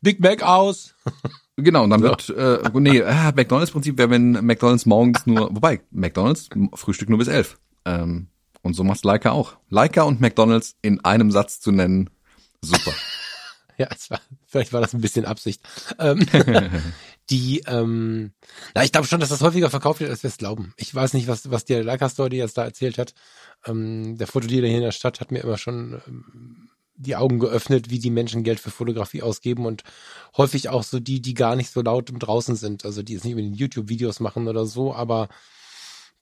Big Mac aus. *laughs* Genau, und dann ja. wird, äh, nee, äh, McDonalds-Prinzip wäre, wenn McDonalds morgens nur, wobei, McDonalds, Frühstück nur bis elf. Ähm, und so macht Leica auch. Leica und McDonalds in einem Satz zu nennen, super. *laughs* ja, es war, vielleicht war das ein bisschen Absicht. Ähm, *laughs* die, ähm, na, ich glaube schon, dass das häufiger verkauft wird, als wir es glauben. Ich weiß nicht, was, was der Leica Store, die jetzt da erzählt hat. Ähm, der Fotodealer hier in der Stadt hat mir immer schon ähm, die Augen geöffnet, wie die Menschen Geld für Fotografie ausgeben und häufig auch so die, die gar nicht so laut draußen sind, also die jetzt nicht den YouTube-Videos machen oder so, aber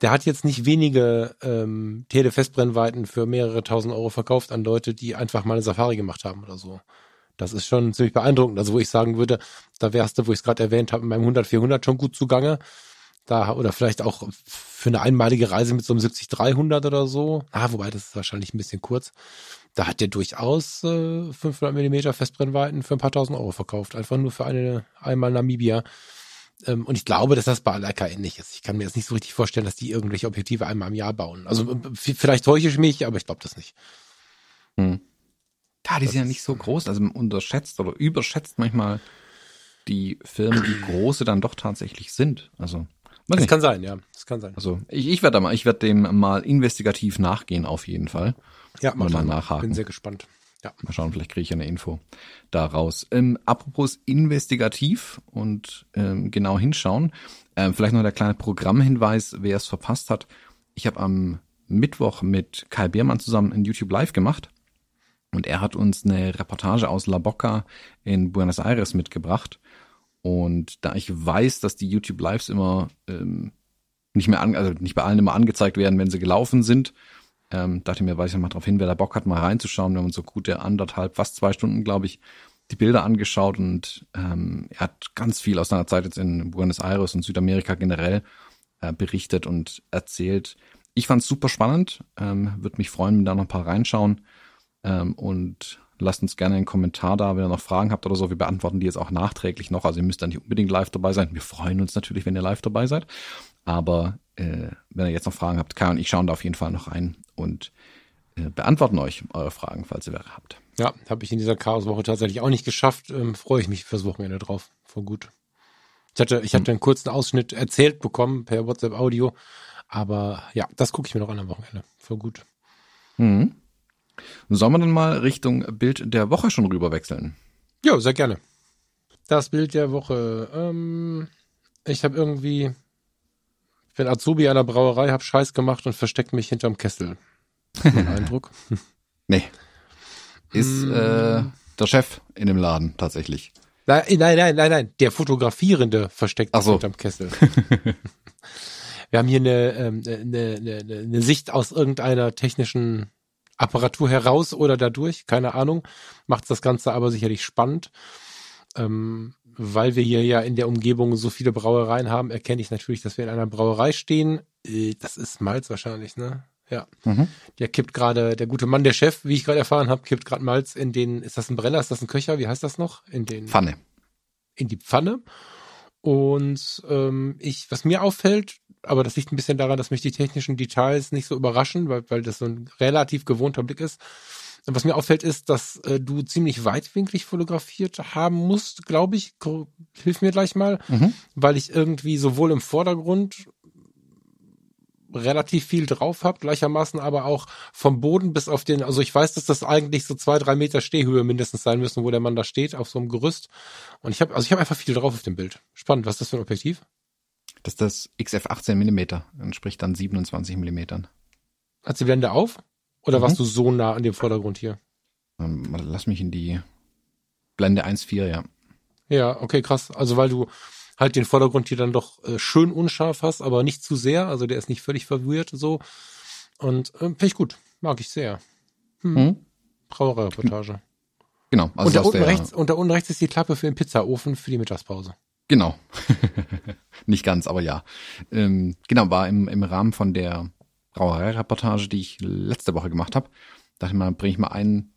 der hat jetzt nicht wenige ähm, Telefestbrennweiten für mehrere tausend Euro verkauft an Leute, die einfach mal eine Safari gemacht haben oder so. Das ist schon ziemlich beeindruckend. Also wo ich sagen würde, da wärst du, wo ich es gerade erwähnt habe, in meinem 100-400 schon gut zugange. Da, oder vielleicht auch für eine einmalige Reise mit so einem 70-300 oder so. Ah, wobei, das ist wahrscheinlich ein bisschen kurz da hat der durchaus äh, 500 Millimeter Festbrennweiten für ein paar tausend Euro verkauft. Einfach nur für eine einmal Namibia. Ähm, und ich glaube, dass das bei Leica ähnlich ist. Ich kann mir jetzt nicht so richtig vorstellen, dass die irgendwelche Objektive einmal im Jahr bauen. Also äh, vielleicht täusche ich mich, aber ich glaube das nicht. Hm. Ja, die das sind ja nicht so groß. Also unterschätzt oder überschätzt manchmal die Firmen, wie große dann doch tatsächlich sind. Also das nicht. kann sein, ja. Das kann sein. Also ich, ich werde mal, ich werde dem mal investigativ nachgehen auf jeden Fall. Ja, mal, mal nachhaken. Bin sehr gespannt. Ja. Mal schauen, vielleicht kriege ich eine Info daraus. Ähm, apropos investigativ und ähm, genau hinschauen, ähm, vielleicht noch der kleine Programmhinweis, wer es verpasst hat. Ich habe am Mittwoch mit Kai Beermann zusammen ein YouTube Live gemacht und er hat uns eine Reportage aus La Boca in Buenos Aires mitgebracht. Und da ich weiß, dass die YouTube Lives immer ähm, nicht mehr an, also nicht bei allen immer angezeigt werden, wenn sie gelaufen sind, ähm, dachte mir, weiß ich mal drauf hin, wer da Bock hat, mal reinzuschauen. Wir haben uns so gute anderthalb, fast zwei Stunden, glaube ich, die Bilder angeschaut und ähm, er hat ganz viel aus seiner Zeit jetzt in Buenos Aires und Südamerika generell äh, berichtet und erzählt. Ich fand es super spannend, ähm, würde mich freuen, wenn da noch ein paar reinschauen ähm, und lasst uns gerne einen Kommentar da, wenn ihr noch Fragen habt oder so. Wir beantworten die jetzt auch nachträglich noch. Also ihr müsst da nicht unbedingt live dabei sein. Wir freuen uns natürlich, wenn ihr live dabei seid. Aber äh, wenn ihr jetzt noch Fragen habt, Kai und ich schauen da auf jeden Fall noch rein und äh, beantworten euch eure Fragen, falls ihr welche habt. Ja, habe ich in dieser Chaoswoche tatsächlich auch nicht geschafft. Ähm, Freue ich mich fürs Wochenende drauf. Voll gut. Ich hatte, ich hatte einen kurzen Ausschnitt erzählt bekommen per WhatsApp Audio. Aber ja, das gucke ich mir noch an am Wochenende. Voll gut. Mhm. Sollen wir dann mal Richtung Bild der Woche schon rüber wechseln? Ja, sehr gerne. Das Bild der Woche. Ähm, ich habe irgendwie bin Azubi einer Brauerei, hab Scheiß gemacht und versteckt mich hinterm Kessel. Mein *laughs* Eindruck. Nee. Ist mm. äh, der Chef in dem Laden tatsächlich. Nein, nein, nein, nein, nein. Der Fotografierende versteckt sich so. hinterm Kessel. *laughs* Wir haben hier eine, ähm, eine, eine, eine Sicht aus irgendeiner technischen Apparatur heraus oder dadurch, keine Ahnung. Macht das Ganze aber sicherlich spannend. Ähm, weil wir hier ja in der Umgebung so viele Brauereien haben, erkenne ich natürlich, dass wir in einer Brauerei stehen. Äh, das ist Malz wahrscheinlich, ne? Ja. Mhm. Der kippt gerade, der gute Mann, der Chef, wie ich gerade erfahren habe, kippt gerade Malz in den, ist das ein Brenner, ist das ein Köcher, wie heißt das noch? In den Pfanne. In die Pfanne. Und ähm, ich, was mir auffällt, aber das liegt ein bisschen daran, dass mich die technischen Details nicht so überraschen, weil, weil das so ein relativ gewohnter Blick ist. Was mir auffällt, ist, dass äh, du ziemlich weitwinklig fotografiert haben musst, glaube ich. Hilf mir gleich mal, mhm. weil ich irgendwie sowohl im Vordergrund relativ viel drauf habe, gleichermaßen aber auch vom Boden bis auf den, also ich weiß, dass das eigentlich so zwei, drei Meter Stehhöhe mindestens sein müssen, wo der Mann da steht, auf so einem Gerüst. Und ich habe, also ich habe einfach viel drauf auf dem Bild. Spannend, was ist das für ein Objektiv? Das ist das XF 18 Millimeter, entspricht dann 27 Millimetern. Hat die Blende auf? Oder mhm. warst du so nah an dem Vordergrund hier? Ähm, lass mich in die Blende 1.4, ja. Ja, okay, krass. Also weil du halt den Vordergrund hier dann doch äh, schön unscharf hast, aber nicht zu sehr. Also der ist nicht völlig verwirrt so. Und äh, finde ich gut. Mag ich sehr. Hm. Mhm. Brauerei-Reportage. Genau. Also und, da unten rechts, und da unten rechts ist die Klappe für den Pizzaofen für die Mittagspause. Genau. *laughs* nicht ganz, aber ja. Ähm, genau, war im, im Rahmen von der Brauerei-Reportage, die ich letzte Woche gemacht habe. Dachte ich mal, bringe ich mal ein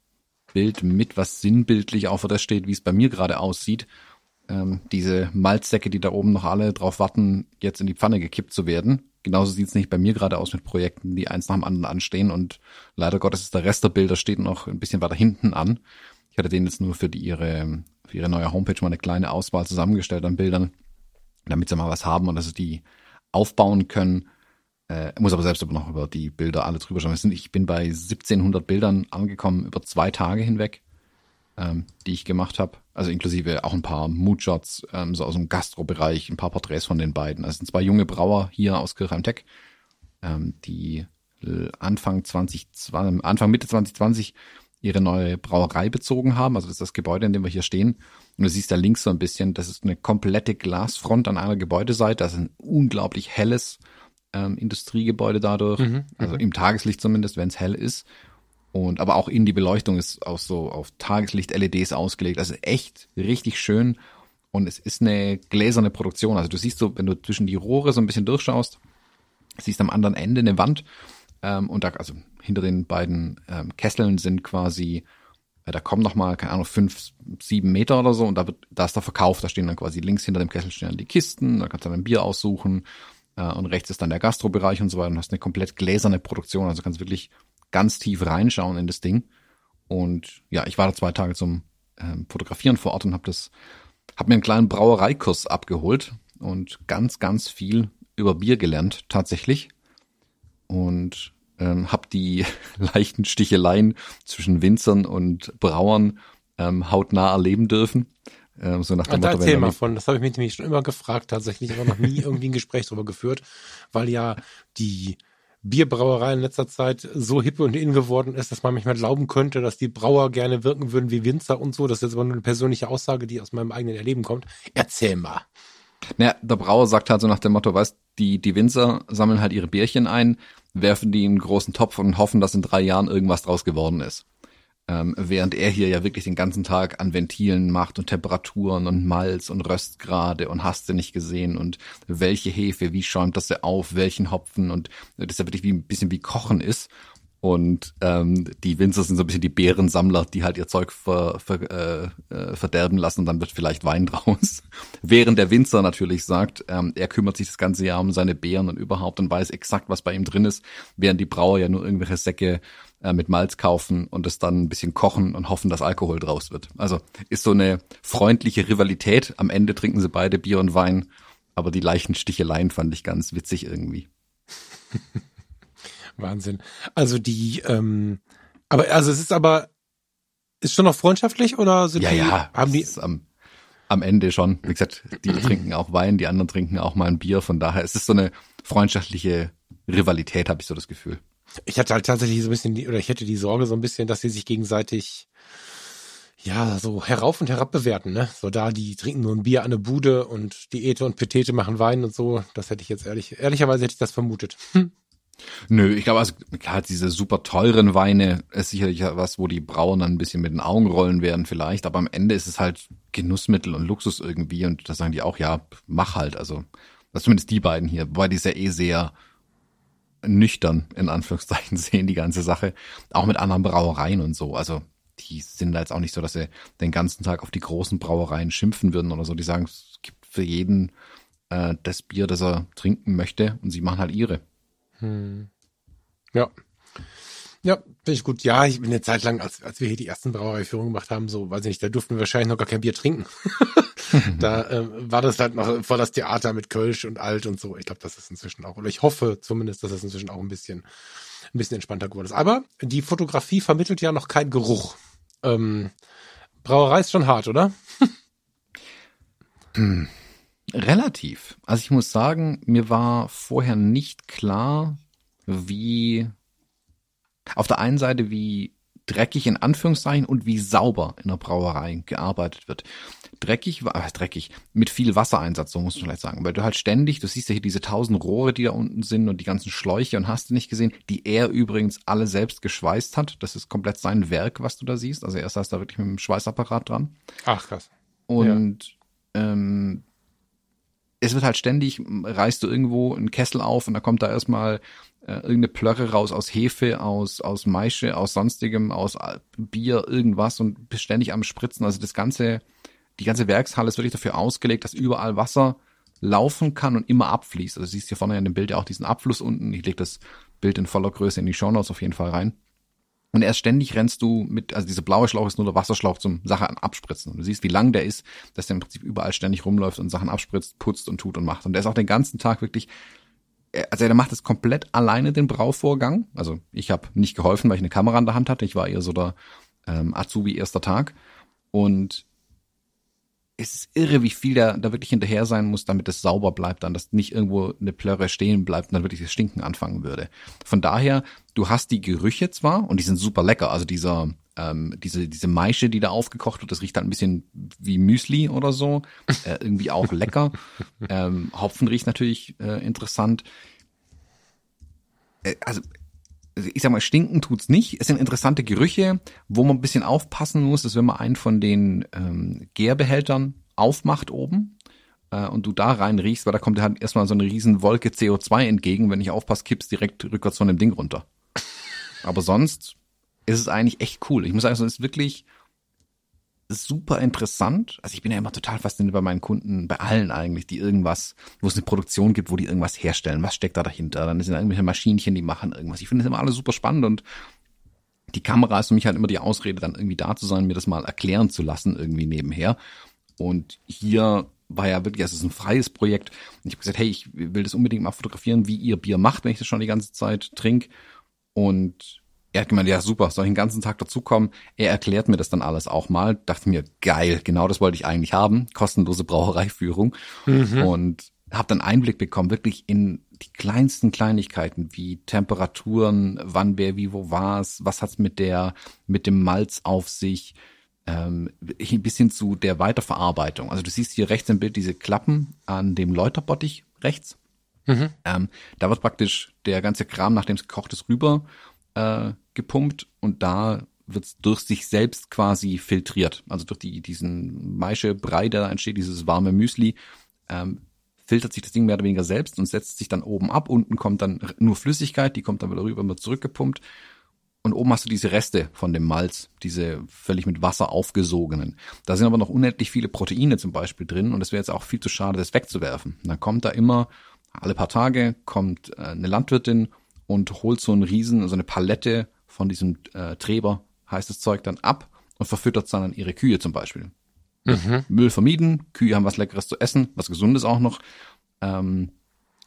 Bild mit, was sinnbildlich auch für das steht, wie es bei mir gerade aussieht. Ähm, diese Malzsäcke, die da oben noch alle drauf warten, jetzt in die Pfanne gekippt zu werden. Genauso sieht es nicht bei mir gerade aus mit Projekten, die eins nach dem anderen anstehen und leider Gottes ist der Rest der Bilder steht noch ein bisschen weiter hinten an. Ich hatte denen jetzt nur für die, ihre, für ihre neue Homepage mal eine kleine Auswahl zusammengestellt an Bildern, damit sie mal was haben und dass sie die aufbauen können äh, muss aber selbst aber noch über die Bilder alle drüber schauen. Ich bin bei 1700 Bildern angekommen über zwei Tage hinweg, ähm, die ich gemacht habe. Also inklusive auch ein paar Moodshots, ähm, so aus dem Gastrobereich, ein paar Porträts von den beiden. Also sind zwei junge Brauer hier aus Kirchheim-Tech, ähm, die Anfang 2020, Anfang Mitte 2020 ihre neue Brauerei bezogen haben. Also das ist das Gebäude, in dem wir hier stehen. Und du siehst da links so ein bisschen, das ist eine komplette Glasfront an einer Gebäudeseite. Das ist ein unglaublich helles, ähm, Industriegebäude dadurch, mhm, also mhm. im Tageslicht zumindest, wenn es hell ist. Und aber auch in die Beleuchtung ist auch so auf Tageslicht-LEDs ausgelegt. Also echt richtig schön. Und es ist eine gläserne Produktion. Also du siehst so, wenn du zwischen die Rohre so ein bisschen durchschaust, siehst am anderen Ende eine Wand. Ähm, und da, also hinter den beiden ähm, Kesseln sind quasi, äh, da kommen noch mal, keine Ahnung, fünf, sieben Meter oder so. Und da wird, da ist der Verkauf. Da stehen dann quasi links hinter dem Kessel stehen dann die Kisten. Da kannst du dann ein Bier aussuchen. Äh, und rechts ist dann der Gastrobereich und so weiter und hast eine komplett gläserne Produktion. Also kannst wirklich ganz tief reinschauen in das Ding. Und ja, ich war da zwei Tage zum ähm, Fotografieren vor Ort und habe das, habe mir einen kleinen Brauereikurs abgeholt und ganz, ganz viel über Bier gelernt tatsächlich und ähm, habe die *laughs* leichten Sticheleien zwischen Winzern und Brauern ähm, hautnah erleben dürfen. Ähm, so nach dem da Motto, erzähl mal von, das habe ich mich nämlich schon immer gefragt, tatsächlich, aber noch nie *laughs* irgendwie ein Gespräch darüber geführt, weil ja die Bierbrauerei in letzter Zeit so hip und in geworden ist, dass man manchmal glauben könnte, dass die Brauer gerne wirken würden wie Winzer und so. Das ist jetzt aber nur eine persönliche Aussage, die aus meinem eigenen Erleben kommt. Erzähl mal. Naja, der Brauer sagt halt so nach dem Motto, weißt, die, die Winzer sammeln halt ihre Bierchen ein, werfen die in einen großen Topf und hoffen, dass in drei Jahren irgendwas draus geworden ist. Ähm, während er hier ja wirklich den ganzen Tag an Ventilen macht und Temperaturen und Malz und Röstgrade und hast du nicht gesehen und welche Hefe, wie schäumt das auf, welchen Hopfen und das ja wirklich wie ein bisschen wie Kochen ist. Und ähm, die Winzer sind so ein bisschen die Bärensammler, die halt ihr Zeug ver, ver, äh, äh verderben lassen und dann wird vielleicht Wein *laughs* draus. Während der Winzer natürlich sagt, ähm, er kümmert sich das ganze Jahr um seine Beeren und überhaupt und weiß exakt, was bei ihm drin ist, während die Brauer ja nur irgendwelche Säcke äh, mit Malz kaufen und es dann ein bisschen kochen und hoffen, dass Alkohol draus wird. Also ist so eine freundliche Rivalität. Am Ende trinken sie beide Bier und Wein, aber die leichten Sticheleien fand ich ganz witzig irgendwie. *laughs* Wahnsinn. Also die, ähm, aber also es ist aber ist schon noch freundschaftlich oder sind ja, die, ja, haben die am, am Ende schon. Wie gesagt, die *clears throat* trinken auch Wein, die anderen trinken auch mal ein Bier. Von daher es ist so eine freundschaftliche Rivalität, habe ich so das Gefühl. Ich hatte halt tatsächlich so ein bisschen die, oder ich hätte die Sorge so ein bisschen, dass sie sich gegenseitig ja, so herauf und herab bewerten, ne? So da, die trinken nur ein Bier an der Bude und Diete und Petete machen Wein und so. Das hätte ich jetzt ehrlich, ehrlicherweise hätte ich das vermutet. *laughs* Hm. Nö, ich glaube, also klar, diese super teuren Weine ist sicherlich was, wo die Brauen dann ein bisschen mit den Augen rollen werden vielleicht, aber am Ende ist es halt Genussmittel und Luxus irgendwie und da sagen die auch, ja, mach halt, also das zumindest die beiden hier, wobei die ist ja eh sehr nüchtern, in Anführungszeichen, *laughs* sehen die ganze Sache, auch mit anderen Brauereien und so, also die sind da jetzt auch nicht so, dass sie den ganzen Tag auf die großen Brauereien schimpfen würden oder so, die sagen, es gibt für jeden äh, das Bier, das er trinken möchte und sie machen halt ihre. Hm. Ja. Ja, finde ich gut. Ja, ich bin eine Zeit lang, als, als wir hier die ersten Brauereiführungen gemacht haben, so, weiß ich nicht, da durften wir wahrscheinlich noch gar kein Bier trinken. *laughs* da ähm, war das halt noch voll das Theater mit Kölsch und Alt und so. Ich glaube, das ist inzwischen auch, oder ich hoffe zumindest, dass das inzwischen auch ein bisschen, ein bisschen entspannter geworden ist. Aber die Fotografie vermittelt ja noch keinen Geruch. Ähm, Brauerei ist schon hart, oder? Relativ. Also ich muss sagen, mir war vorher nicht klar, wie auf der einen Seite wie dreckig in Anführungszeichen und wie sauber in der Brauerei gearbeitet wird. Dreckig war, äh, dreckig, mit viel Wassereinsatz, so muss man vielleicht sagen. Weil du halt ständig, du siehst ja hier diese tausend Rohre, die da unten sind und die ganzen Schläuche und hast du nicht gesehen, die er übrigens alle selbst geschweißt hat. Das ist komplett sein Werk, was du da siehst. Also er saß da wirklich mit dem Schweißapparat dran. Ach krass. Und ja. ähm, es wird halt ständig, reißt du irgendwo einen Kessel auf und da kommt da erstmal äh, irgendeine Plörre raus aus Hefe, aus, aus Maische, aus sonstigem, aus Bier, irgendwas und bist ständig am Spritzen. Also das ganze, die ganze Werkshalle ist wirklich dafür ausgelegt, dass überall Wasser laufen kann und immer abfließt. Also du siehst hier vorne in dem Bild ja auch diesen Abfluss unten. Ich lege das Bild in voller Größe in die Show Notes auf jeden Fall rein. Und erst ständig rennst du mit, also dieser blaue Schlauch ist nur der Wasserschlauch zum Sachen abspritzen. Und du siehst, wie lang der ist, dass der im Prinzip überall ständig rumläuft und Sachen abspritzt, putzt und tut und macht. Und der ist auch den ganzen Tag wirklich, also der macht es komplett alleine, den Brauvorgang. Also ich habe nicht geholfen, weil ich eine Kamera in der Hand hatte. Ich war eher so der ähm, Azubi erster Tag. Und es ist irre, wie viel da, da wirklich hinterher sein muss, damit es sauber bleibt, dann, dass nicht irgendwo eine Plörre stehen bleibt und dann wirklich das Stinken anfangen würde. Von daher, du hast die Gerüche zwar und die sind super lecker, also dieser, ähm, diese, diese Maische, die da aufgekocht wird, das riecht halt ein bisschen wie Müsli oder so, äh, irgendwie auch lecker. *laughs* ähm, Hopfen riecht natürlich äh, interessant. Äh, also ich sag mal, stinken tut's nicht. Es sind interessante Gerüche, wo man ein bisschen aufpassen muss, ist, wenn man einen von den ähm, Gärbehältern aufmacht oben äh, und du da rein riechst, weil da kommt halt erstmal so eine riesen Wolke CO2 entgegen. Wenn ich aufpasse, kippst direkt rückwärts von dem Ding runter. Aber sonst ist es eigentlich echt cool. Ich muss sagen, es ist wirklich super interessant. Also ich bin ja immer total fasziniert bei meinen Kunden, bei allen eigentlich, die irgendwas, wo es eine Produktion gibt, wo die irgendwas herstellen. Was steckt da dahinter? Dann sind irgendwelche Maschinchen, die machen irgendwas. Ich finde das immer alles super spannend und die Kamera ist für mich halt immer die Ausrede, dann irgendwie da zu sein, mir das mal erklären zu lassen, irgendwie nebenher. Und hier war ja wirklich, es ist ein freies Projekt. Und ich habe gesagt, hey, ich will das unbedingt mal fotografieren, wie ihr Bier macht, wenn ich das schon die ganze Zeit trinke. Und er hat gemeint, ja super, soll ich den ganzen Tag dazukommen? Er erklärt mir das dann alles auch mal. Dachte mir, geil, genau das wollte ich eigentlich haben. Kostenlose Brauereiführung. Mhm. Und habe dann Einblick bekommen, wirklich in die kleinsten Kleinigkeiten wie Temperaturen, wann wer wie wo war's, was hat's mit der mit dem Malz auf sich, ähm, ein bisschen zu der Weiterverarbeitung. Also du siehst hier rechts im Bild diese Klappen an dem Läuterbottich rechts. Mhm. Ähm, da wird praktisch der ganze Kram, nachdem es gekocht ist, rüber äh, gepumpt und da wird es durch sich selbst quasi filtriert. Also durch die, diesen Maische-Brei, der da entsteht, dieses warme Müsli, ähm, filtert sich das Ding mehr oder weniger selbst und setzt sich dann oben ab. Unten kommt dann nur Flüssigkeit, die kommt dann wieder rüber wird zurückgepumpt. Und oben hast du diese Reste von dem Malz, diese völlig mit Wasser aufgesogenen. Da sind aber noch unendlich viele Proteine zum Beispiel drin und es wäre jetzt auch viel zu schade, das wegzuwerfen. Dann kommt da immer, alle paar Tage kommt äh, eine Landwirtin und holt so einen Riesen, so eine Palette von diesem äh, Träber, heißt das Zeug dann ab und verfüttert es dann an ihre Kühe zum Beispiel. Mhm. Müll vermieden, Kühe haben was Leckeres zu essen, was Gesundes auch noch. Ähm,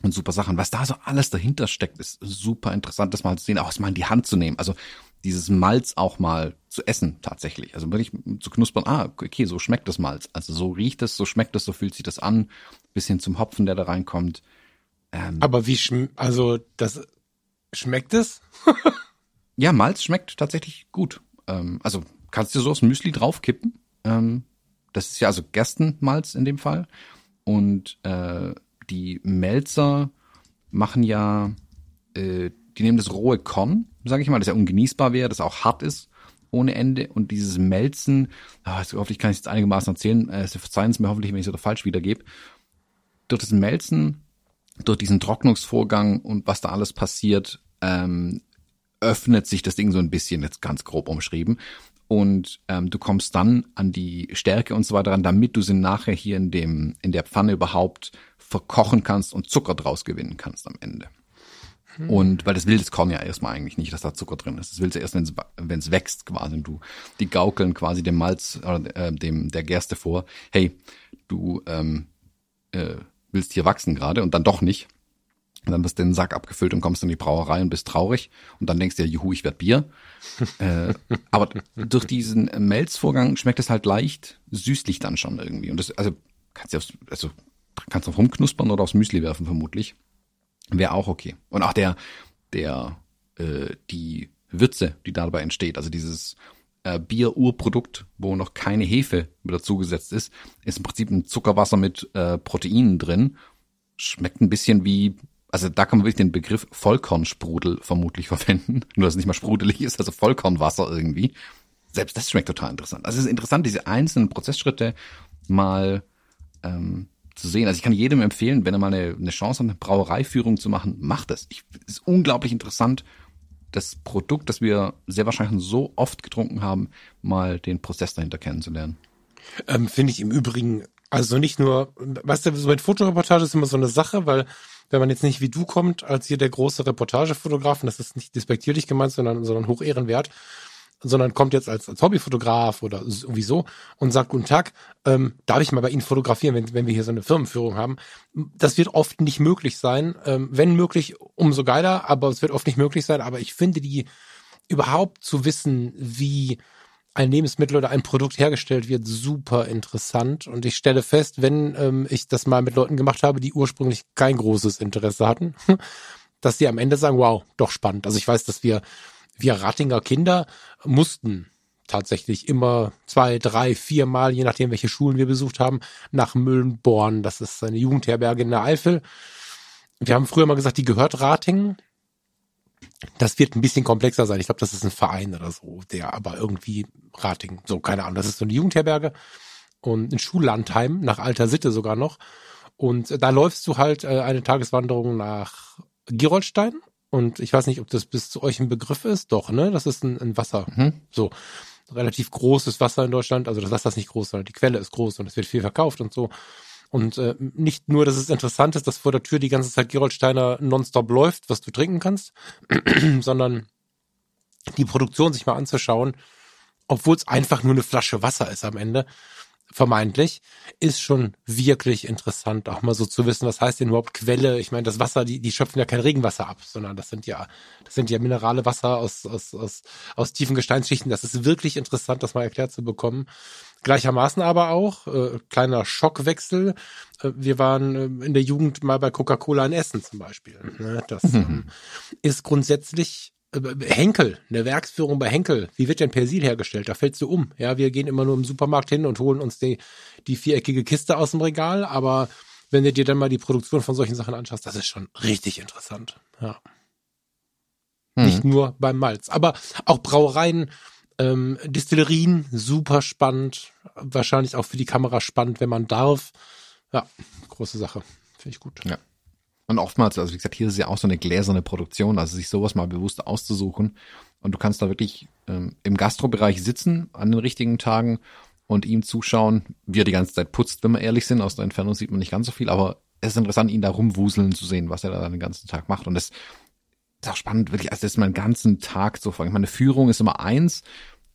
und super Sachen. Was da so alles dahinter steckt, ist super interessant, das mal zu sehen, auch mal in die Hand zu nehmen. Also dieses Malz auch mal zu essen tatsächlich. Also wirklich zu knuspern, ah, okay, so schmeckt das Malz. Also so riecht es, so schmeckt es, so fühlt sich das an, bis hin zum Hopfen, der da reinkommt. Ähm, Aber wie schm also das Schmeckt es? ja, Malz schmeckt tatsächlich gut. Ähm, also kannst du so aufs Müsli draufkippen. Ähm, das ist ja also Gerstenmalz in dem Fall. Und äh, die Melzer machen ja äh, die nehmen das rohe Korn, sage ich mal, das ja ungenießbar wäre, das auch hart ist ohne Ende und dieses Melzen, ah, hoffentlich kann ich es jetzt einigermaßen erzählen, äh, verzeihen es mir hoffentlich, wenn ich es oder falsch wiedergebe, durch das Melzen, durch diesen Trocknungsvorgang und was da alles passiert, ähm, öffnet sich das Ding so ein bisschen, jetzt ganz grob umschrieben. Und ähm, du kommst dann an die Stärke und so weiter ran, damit du sie nachher hier in dem in der Pfanne überhaupt verkochen kannst und Zucker draus gewinnen kannst am Ende. Hm. Und weil das will das Korn ja erstmal eigentlich nicht, dass da Zucker drin ist. Das willst du erst, wenn es wächst quasi. Und du, die gaukeln quasi dem Malz, äh, dem der Gerste vor, hey, du ähm, äh, willst hier wachsen gerade und dann doch nicht. Und dann wirst du den Sack abgefüllt und kommst in die Brauerei und bist traurig. Und dann denkst du ja, juhu, ich werd Bier. *laughs* äh, aber durch diesen Melzvorgang schmeckt es halt leicht süßlich dann schon irgendwie. Und das, also, kannst du aufs, also, kannst du rumknuspern oder aufs Müsli werfen vermutlich. Wäre auch okay. Und auch der, der, äh, die Würze, die dabei entsteht, also dieses äh, Bier-Urprodukt, wo noch keine Hefe mit dazugesetzt ist, ist im Prinzip ein Zuckerwasser mit äh, Proteinen drin. Schmeckt ein bisschen wie, also da kann man wirklich den Begriff Vollkornsprudel vermutlich *laughs* verwenden. Nur dass es nicht mal sprudelig ist, also Vollkornwasser irgendwie. Selbst das schmeckt total interessant. Also es ist interessant, diese einzelnen Prozessschritte mal ähm, zu sehen. Also ich kann jedem empfehlen, wenn er mal eine, eine Chance hat, eine Brauereiführung zu machen, macht es. Ich, es ist unglaublich interessant, das Produkt, das wir sehr wahrscheinlich so oft getrunken haben, mal den Prozess dahinter kennenzulernen. Ähm, Finde ich im Übrigen, also nicht nur, weißt du, so mit Fotoreportage ist immer so eine Sache, weil wenn man jetzt nicht wie du kommt, als hier der große Reportagefotografen, das ist nicht despektierlich gemeint, sondern, sondern hoch ehrenwert, sondern kommt jetzt als, als Hobbyfotograf oder sowieso und sagt, guten Tag, ähm, darf ich mal bei Ihnen fotografieren, wenn, wenn wir hier so eine Firmenführung haben? Das wird oft nicht möglich sein. Ähm, wenn möglich, umso geiler, aber es wird oft nicht möglich sein. Aber ich finde die überhaupt zu wissen, wie ein Lebensmittel oder ein Produkt hergestellt wird, super interessant. Und ich stelle fest, wenn ähm, ich das mal mit Leuten gemacht habe, die ursprünglich kein großes Interesse hatten, *laughs* dass sie am Ende sagen, wow, doch spannend. Also ich weiß, dass wir wir Rattinger Kinder mussten tatsächlich immer zwei, drei, vier Mal, je nachdem, welche Schulen wir besucht haben, nach Müllenborn. Das ist eine Jugendherberge in der Eifel. Wir haben früher mal gesagt, die gehört Ratingen. Das wird ein bisschen komplexer sein. Ich glaube, das ist ein Verein oder so, der aber irgendwie Ratingen, so keine Ahnung. Das ist so eine Jugendherberge und ein Schullandheim nach alter Sitte sogar noch. Und da läufst du halt äh, eine Tageswanderung nach Gerolstein und ich weiß nicht, ob das bis zu euch ein Begriff ist. Doch, ne? Das ist ein, ein Wasser. Mhm. So. Relativ großes Wasser in Deutschland. Also das Wasser ist nicht groß, sondern die Quelle ist groß und es wird viel verkauft und so. Und äh, nicht nur, dass es interessant ist, dass vor der Tür die ganze Zeit Gerolsteiner nonstop läuft, was du trinken kannst, *clears throat* sondern die Produktion sich mal anzuschauen, obwohl es einfach nur eine Flasche Wasser ist am Ende vermeintlich, ist schon wirklich interessant, auch mal so zu wissen, was heißt denn überhaupt Quelle? Ich meine, das Wasser, die, die schöpfen ja kein Regenwasser ab, sondern das sind ja, das sind ja minerale Wasser aus, aus, aus, aus tiefen Gesteinsschichten. Das ist wirklich interessant, das mal erklärt zu bekommen. Gleichermaßen aber auch, äh, kleiner Schockwechsel. Äh, wir waren äh, in der Jugend mal bei Coca-Cola in Essen zum Beispiel. Ne? Das mhm. ähm, ist grundsätzlich Henkel, eine Werksführung bei Henkel. Wie wird denn Persil hergestellt? Da fällst du um. Ja, wir gehen immer nur im Supermarkt hin und holen uns die, die viereckige Kiste aus dem Regal. Aber wenn du dir dann mal die Produktion von solchen Sachen anschaust, das ist schon richtig interessant. Ja. Hm. Nicht nur beim Malz, aber auch Brauereien, ähm, Distillerien, super spannend. Wahrscheinlich auch für die Kamera spannend, wenn man darf. Ja, große Sache. Finde ich gut. Ja. Und oftmals, also wie gesagt, hier ist ja auch so eine gläserne Produktion, also sich sowas mal bewusst auszusuchen. Und du kannst da wirklich ähm, im Gastrobereich sitzen an den richtigen Tagen und ihm zuschauen, wie er die ganze Zeit putzt, wenn wir ehrlich sind. Aus der Entfernung sieht man nicht ganz so viel, aber es ist interessant, ihn da rumwuseln zu sehen, was er da den ganzen Tag macht. Und das ist auch spannend, wirklich, also das ist mein ganzen Tag so. Ich meine, Führung ist immer eins.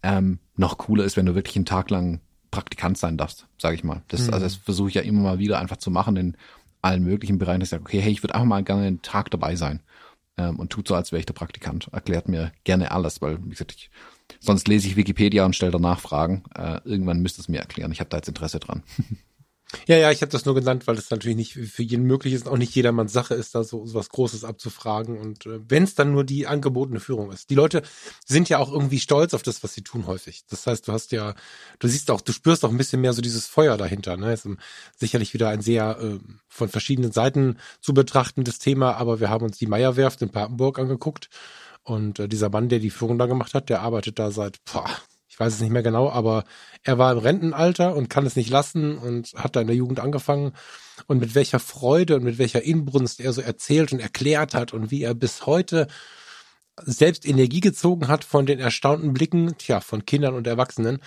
Ähm, noch cooler ist, wenn du wirklich einen Tag lang Praktikant sein darfst, sage ich mal. Das, mhm. also das versuche ich ja immer mal wieder einfach zu machen, in allen möglichen Bereichen, dass ich sage, okay, hey, ich würde einfach mal gerne einen Tag dabei sein ähm, und tut so, als wäre ich der Praktikant. Erklärt mir gerne alles, weil, wie gesagt, ich, sonst lese ich Wikipedia und stelle danach Fragen. Äh, irgendwann müsste es mir erklären. Ich habe da jetzt Interesse dran. *laughs* Ja, ja, ich habe das nur genannt, weil es natürlich nicht für jeden möglich ist, auch nicht jedermanns Sache ist, da so, so was Großes abzufragen. Und äh, wenn es dann nur die angebotene Führung ist. Die Leute sind ja auch irgendwie stolz auf das, was sie tun häufig. Das heißt, du hast ja, du siehst auch, du spürst auch ein bisschen mehr so dieses Feuer dahinter. Ne? Ist sicherlich wieder ein sehr äh, von verschiedenen Seiten zu betrachtendes Thema, aber wir haben uns die Meierwerft in Papenburg angeguckt. Und äh, dieser Mann, der die Führung da gemacht hat, der arbeitet da seit boah, ich weiß es nicht mehr genau, aber er war im Rentenalter und kann es nicht lassen und hat da in der Jugend angefangen. Und mit welcher Freude und mit welcher Inbrunst er so erzählt und erklärt hat und wie er bis heute selbst Energie gezogen hat von den erstaunten Blicken, tja, von Kindern und Erwachsenen.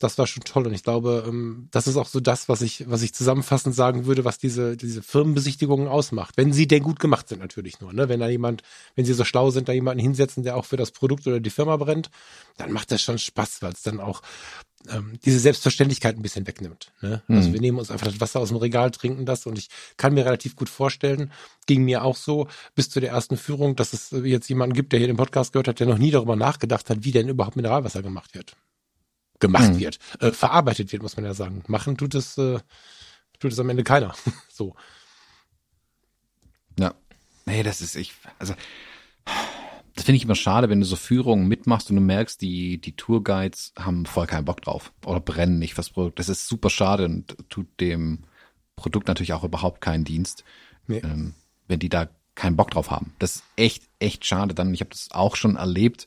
Das war schon toll. Und ich glaube, ähm, das ist auch so das, was ich, was ich zusammenfassend sagen würde, was diese, diese Firmenbesichtigungen ausmacht. Wenn sie denn gut gemacht sind, natürlich nur, ne? Wenn da jemand, wenn sie so schlau sind, da jemanden hinsetzen, der auch für das Produkt oder die Firma brennt, dann macht das schon Spaß, weil es dann auch ähm, diese Selbstverständlichkeit ein bisschen wegnimmt. Ne? Mhm. Also wir nehmen uns einfach das Wasser aus dem Regal, trinken das und ich kann mir relativ gut vorstellen, ging mir auch so bis zu der ersten Führung, dass es jetzt jemanden gibt, der hier den Podcast gehört hat, der noch nie darüber nachgedacht hat, wie denn überhaupt Mineralwasser gemacht wird. Gemacht mhm. wird. Äh, verarbeitet wird, muss man ja sagen. Machen tut es, äh, tut es am Ende keiner. *laughs* so. Ja. Nee, das ist ich, also das finde ich immer schade, wenn du so Führungen mitmachst und du merkst, die, die Tourguides haben voll keinen Bock drauf oder brennen nicht fürs Produkt. Das ist super schade und tut dem Produkt natürlich auch überhaupt keinen Dienst, nee. ähm, wenn die da keinen Bock drauf haben. Das ist echt, echt schade. Dann, ich habe das auch schon erlebt.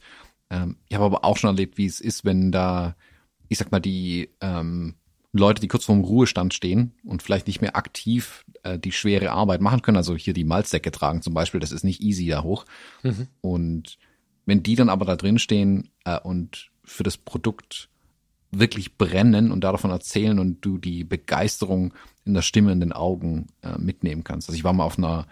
Ähm, ich habe aber auch schon erlebt, wie es ist, wenn da, ich sag mal, die ähm, Leute, die kurz vorm Ruhestand stehen und vielleicht nicht mehr aktiv äh, die schwere Arbeit machen können, also hier die Malzdecke tragen zum Beispiel, das ist nicht easy da hoch. Mhm. Und wenn die dann aber da drin stehen äh, und für das Produkt wirklich brennen und davon erzählen und du die Begeisterung in der Stimme, in den Augen äh, mitnehmen kannst. Also ich war mal auf einer,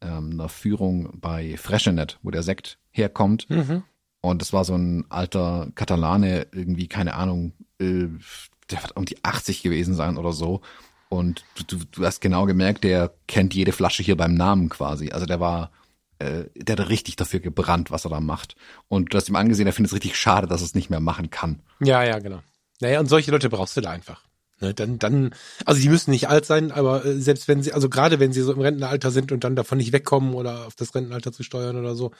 ähm, einer Führung bei Freshenet, wo der Sekt herkommt. Mhm. Und das war so ein alter Katalane, irgendwie, keine Ahnung, äh, der wird um die 80 gewesen sein oder so. Und du, du, du hast genau gemerkt, der kennt jede Flasche hier beim Namen quasi. Also der war, äh, der hat richtig dafür gebrannt, was er da macht. Und du hast ihm angesehen, er findet es richtig schade, dass er es nicht mehr machen kann. Ja, ja, genau. Naja, und solche Leute brauchst du da einfach. Ne, dann, dann, also die müssen nicht alt sein, aber äh, selbst wenn sie, also gerade wenn sie so im Rentenalter sind und dann davon nicht wegkommen oder auf das Rentenalter zu steuern oder so,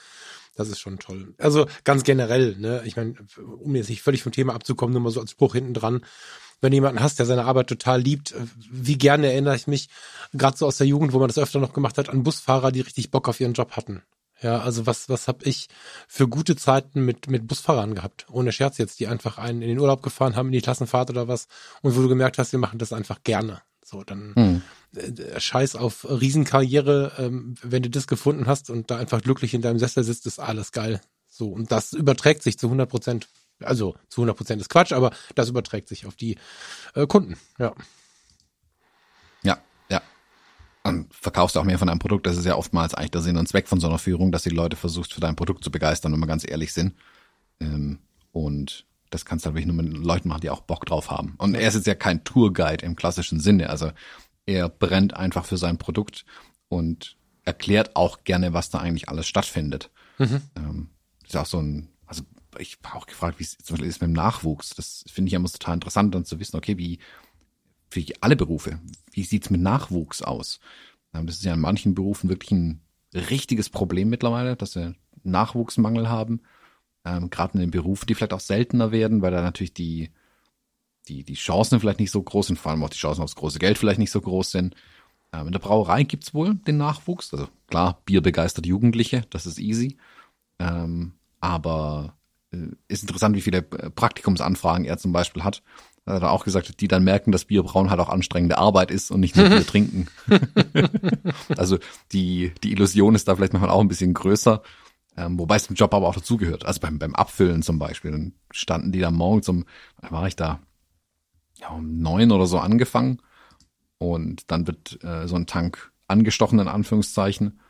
das ist schon toll. Also ganz generell, ne, ich meine, um jetzt nicht völlig vom Thema abzukommen, nur mal so als Spruch hinten dran wenn du jemanden hast, der seine Arbeit total liebt, äh, wie gerne erinnere ich mich, gerade so aus der Jugend, wo man das öfter noch gemacht hat, an Busfahrer, die richtig Bock auf ihren Job hatten. Ja, also was, was habe ich für gute Zeiten mit, mit Busfahrern gehabt? Ohne Scherz jetzt, die einfach einen in den Urlaub gefahren haben, in die Klassenfahrt oder was, und wo du gemerkt hast, wir machen das einfach gerne. So, dann hm. äh, scheiß auf Riesenkarriere, ähm, wenn du das gefunden hast und da einfach glücklich in deinem Sessel sitzt, ist alles geil. So, und das überträgt sich zu 100 Prozent. Also zu 100 Prozent ist Quatsch, aber das überträgt sich auf die äh, Kunden. Ja. Und verkaufst auch mehr von deinem Produkt. Das ist ja oftmals eigentlich der Sinn und Zweck von so einer Führung, dass die Leute versuchst, für dein Produkt zu begeistern, wenn wir ganz ehrlich sind. Ähm, und das kannst du halt wirklich nur mit Leuten machen, die auch Bock drauf haben. Und er ist jetzt ja kein Tourguide im klassischen Sinne. Also er brennt einfach für sein Produkt und erklärt auch gerne, was da eigentlich alles stattfindet. Mhm. Ähm, ist auch so ein ich habe auch gefragt, wie es zum Beispiel ist mit dem Nachwuchs. Das finde ich immer total interessant, dann zu wissen, okay, wie für alle Berufe, wie sieht's mit Nachwuchs aus? Das ist ja in manchen Berufen wirklich ein richtiges Problem mittlerweile, dass wir Nachwuchsmangel haben. Ähm, Gerade in den Berufen, die vielleicht auch seltener werden, weil da natürlich die, die, die Chancen vielleicht nicht so groß sind, vor allem auch die Chancen aufs große Geld vielleicht nicht so groß sind. Ähm, in der Brauerei gibt's wohl den Nachwuchs. Also klar, bierbegeisterte Jugendliche, das ist easy. Ähm, aber äh, ist interessant, wie viele äh, Praktikumsanfragen er zum Beispiel hat. Er hat auch gesagt, die dann merken, dass Bierbrauen halt auch anstrengende Arbeit ist und nicht nur Bier *laughs* trinken. *laughs* also die, die Illusion ist da vielleicht manchmal auch ein bisschen größer, ähm, wobei es im Job aber auch dazugehört. Also beim, beim Abfüllen zum Beispiel. Dann standen die da morgens um, war ich da, ja, um neun oder so angefangen. Und dann wird äh, so ein Tank angestochen, in Anführungszeichen.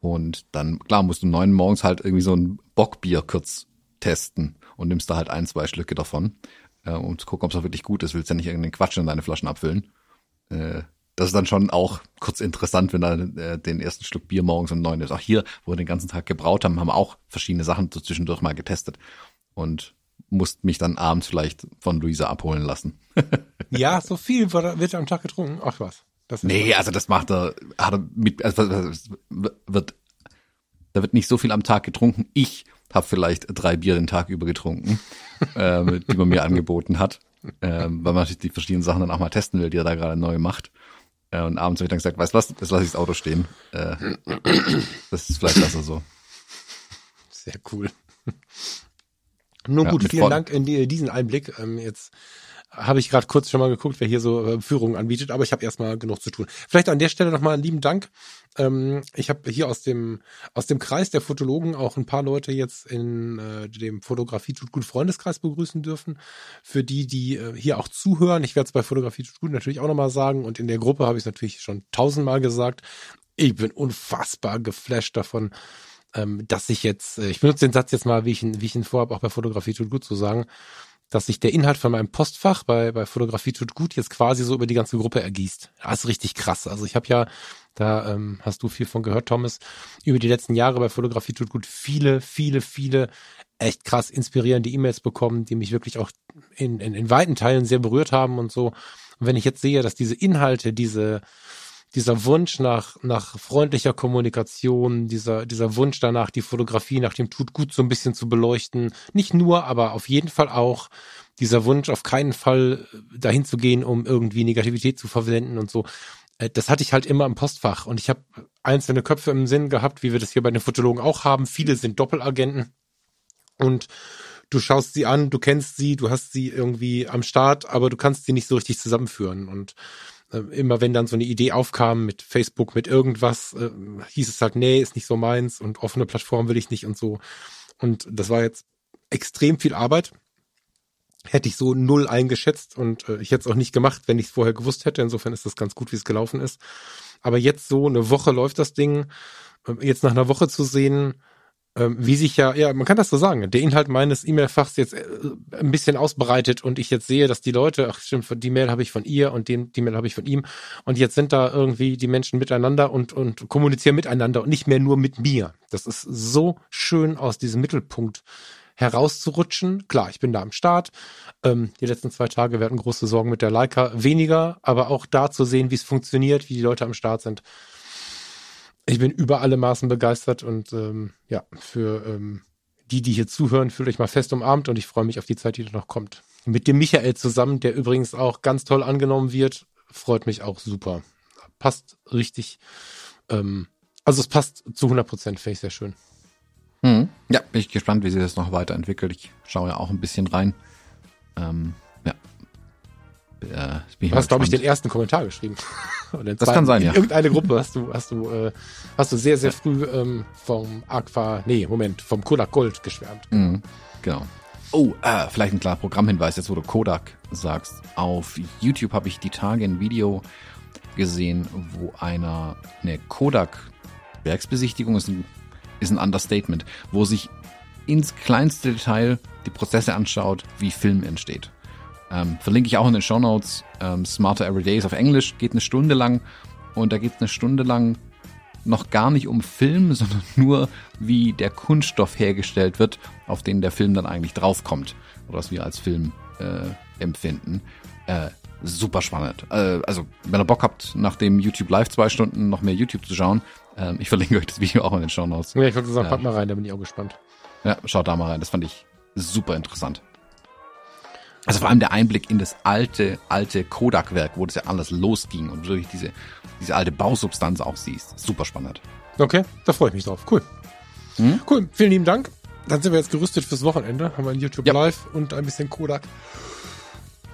Und dann, klar, musst du um neun morgens halt irgendwie so ein Bockbier kurz testen und nimmst da halt ein, zwei Schlücke davon, äh, um zu gucken, ob es auch wirklich gut ist. Willst ja nicht irgendeinen Quatsch in deine Flaschen abfüllen. Äh, das ist dann schon auch kurz interessant, wenn er äh, den ersten Schluck Bier morgens um neun ist. Auch hier, wo wir den ganzen Tag gebraut haben, haben wir auch verschiedene Sachen so zwischendurch mal getestet. Und musst mich dann abends vielleicht von Luisa abholen lassen. *laughs* ja, so viel wird am Tag getrunken. Ach was. Das nee, also das macht er, hat er mit, also wird, da wird nicht so viel am Tag getrunken. Ich habe vielleicht drei Bier den Tag über getrunken, *laughs* ähm, die man mir angeboten hat, ähm, weil man natürlich die verschiedenen Sachen dann auch mal testen will, die er da gerade neu macht. Äh, und abends habe ich dann gesagt, weißt du was, jetzt lasse ich das Auto stehen. Äh, das ist vielleicht besser so. Sehr cool. Nun ja, gut, vielen Dank in die, diesen Einblick. Ähm, jetzt habe ich gerade kurz schon mal geguckt, wer hier so äh, Führungen anbietet, aber ich habe erstmal genug zu tun. Vielleicht an der Stelle nochmal einen lieben Dank. Ähm, ich habe hier aus dem aus dem Kreis der Fotologen auch ein paar Leute jetzt in äh, dem Fotografie tut gut Freundeskreis begrüßen dürfen. Für die, die äh, hier auch zuhören, ich werde es bei Fotografie tut gut natürlich auch nochmal sagen und in der Gruppe habe ich es natürlich schon tausendmal gesagt. Ich bin unfassbar geflasht davon, ähm, dass ich jetzt, äh, ich benutze den Satz jetzt mal, wie ich ihn, wie ich ihn vorhabe, auch bei Fotografie tut gut zu sagen, dass sich der Inhalt von meinem Postfach bei, bei Fotografie tut gut jetzt quasi so über die ganze Gruppe ergießt. Das ist richtig krass. Also ich habe ja, da ähm, hast du viel von gehört, Thomas, über die letzten Jahre bei Fotografie tut gut viele, viele, viele echt krass inspirierende E-Mails bekommen, die mich wirklich auch in, in, in weiten Teilen sehr berührt haben und so. Und wenn ich jetzt sehe, dass diese Inhalte, diese dieser Wunsch nach, nach freundlicher Kommunikation, dieser, dieser Wunsch danach, die Fotografie nach dem Tut gut so ein bisschen zu beleuchten. Nicht nur, aber auf jeden Fall auch dieser Wunsch, auf keinen Fall dahin zu gehen, um irgendwie Negativität zu verwenden und so. Äh, das hatte ich halt immer im Postfach und ich habe einzelne Köpfe im Sinn gehabt, wie wir das hier bei den Fotologen auch haben. Viele sind Doppelagenten und du schaust sie an, du kennst sie, du hast sie irgendwie am Start, aber du kannst sie nicht so richtig zusammenführen und äh, immer wenn dann so eine Idee aufkam mit Facebook, mit irgendwas, äh, hieß es halt, nee, ist nicht so meins und offene Plattform will ich nicht und so. Und das war jetzt extrem viel Arbeit. Hätte ich so null eingeschätzt und äh, ich hätte es auch nicht gemacht, wenn ich es vorher gewusst hätte. Insofern ist das ganz gut, wie es gelaufen ist. Aber jetzt so eine Woche läuft das Ding. Äh, jetzt nach einer Woche zu sehen, wie sich ja, ja, man kann das so sagen, der Inhalt meines E-Mail-Fachs jetzt äh, ein bisschen ausbreitet und ich jetzt sehe, dass die Leute, ach stimmt, die Mail habe ich von ihr und den, die Mail habe ich von ihm und jetzt sind da irgendwie die Menschen miteinander und, und kommunizieren miteinander und nicht mehr nur mit mir. Das ist so schön aus diesem Mittelpunkt herauszurutschen. Klar, ich bin da am Start. Ähm, die letzten zwei Tage werden große Sorgen mit der Leica weniger, aber auch da zu sehen, wie es funktioniert, wie die Leute am Start sind ich bin über alle Maßen begeistert und ähm, ja, für ähm, die, die hier zuhören, fühlt euch mal fest umarmt und ich freue mich auf die Zeit, die da noch kommt. Mit dem Michael zusammen, der übrigens auch ganz toll angenommen wird, freut mich auch super. Passt richtig. Ähm, also es passt zu 100 Prozent, finde ich sehr schön. Mhm. Ja, bin ich gespannt, wie sich das noch weiterentwickelt. Ich schaue ja auch ein bisschen rein. Ähm, äh, du hast, glaube ich, den ersten Kommentar geschrieben. *laughs* das kann sein, ja. In irgendeine Gruppe hast du, hast du, äh, hast du sehr, sehr früh ähm, vom Aqua, nee, Moment, vom Kodak Gold geschwärmt. Mhm, genau. Oh, äh, vielleicht ein klarer Programmhinweis, jetzt wo du Kodak sagst. Auf YouTube habe ich die Tage ein Video gesehen, wo einer eine Kodak Werksbesichtigung ist ein, ist ein Understatement, wo sich ins kleinste Detail die Prozesse anschaut, wie Film entsteht. Ähm, verlinke ich auch in den Show Notes. Ähm, Smarter Everyday ist auf Englisch, geht eine Stunde lang und da geht es eine Stunde lang noch gar nicht um Film, *laughs* sondern nur, wie der Kunststoff hergestellt wird, auf den der Film dann eigentlich draufkommt oder was wir als Film äh, empfinden. Äh, super spannend. Äh, also, wenn ihr Bock habt, nach dem YouTube Live zwei Stunden noch mehr YouTube zu schauen, äh, ich verlinke euch das Video auch in den Show Notes. Ja, ich wollte sagen, pack mal rein, da bin ich auch gespannt. Ja, schaut da mal rein, das fand ich super interessant. Also vor allem der Einblick in das alte, alte Kodak-Werk, wo das ja alles losging und wirklich diese, diese alte Bausubstanz auch siehst. Super spannend. Okay, da freue ich mich drauf. Cool. Hm? Cool, vielen lieben Dank. Dann sind wir jetzt gerüstet fürs Wochenende. Haben wir ein YouTube ja. Live und ein bisschen Kodak.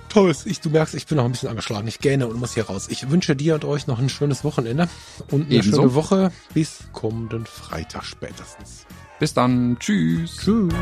Thomas, ich, du merkst, ich bin noch ein bisschen angeschlagen. Ich gähne und muss hier raus. Ich wünsche dir und euch noch ein schönes Wochenende und eine Ebenso. schöne Woche. Bis kommenden Freitag spätestens. Bis dann. Tschüss. Tschüss.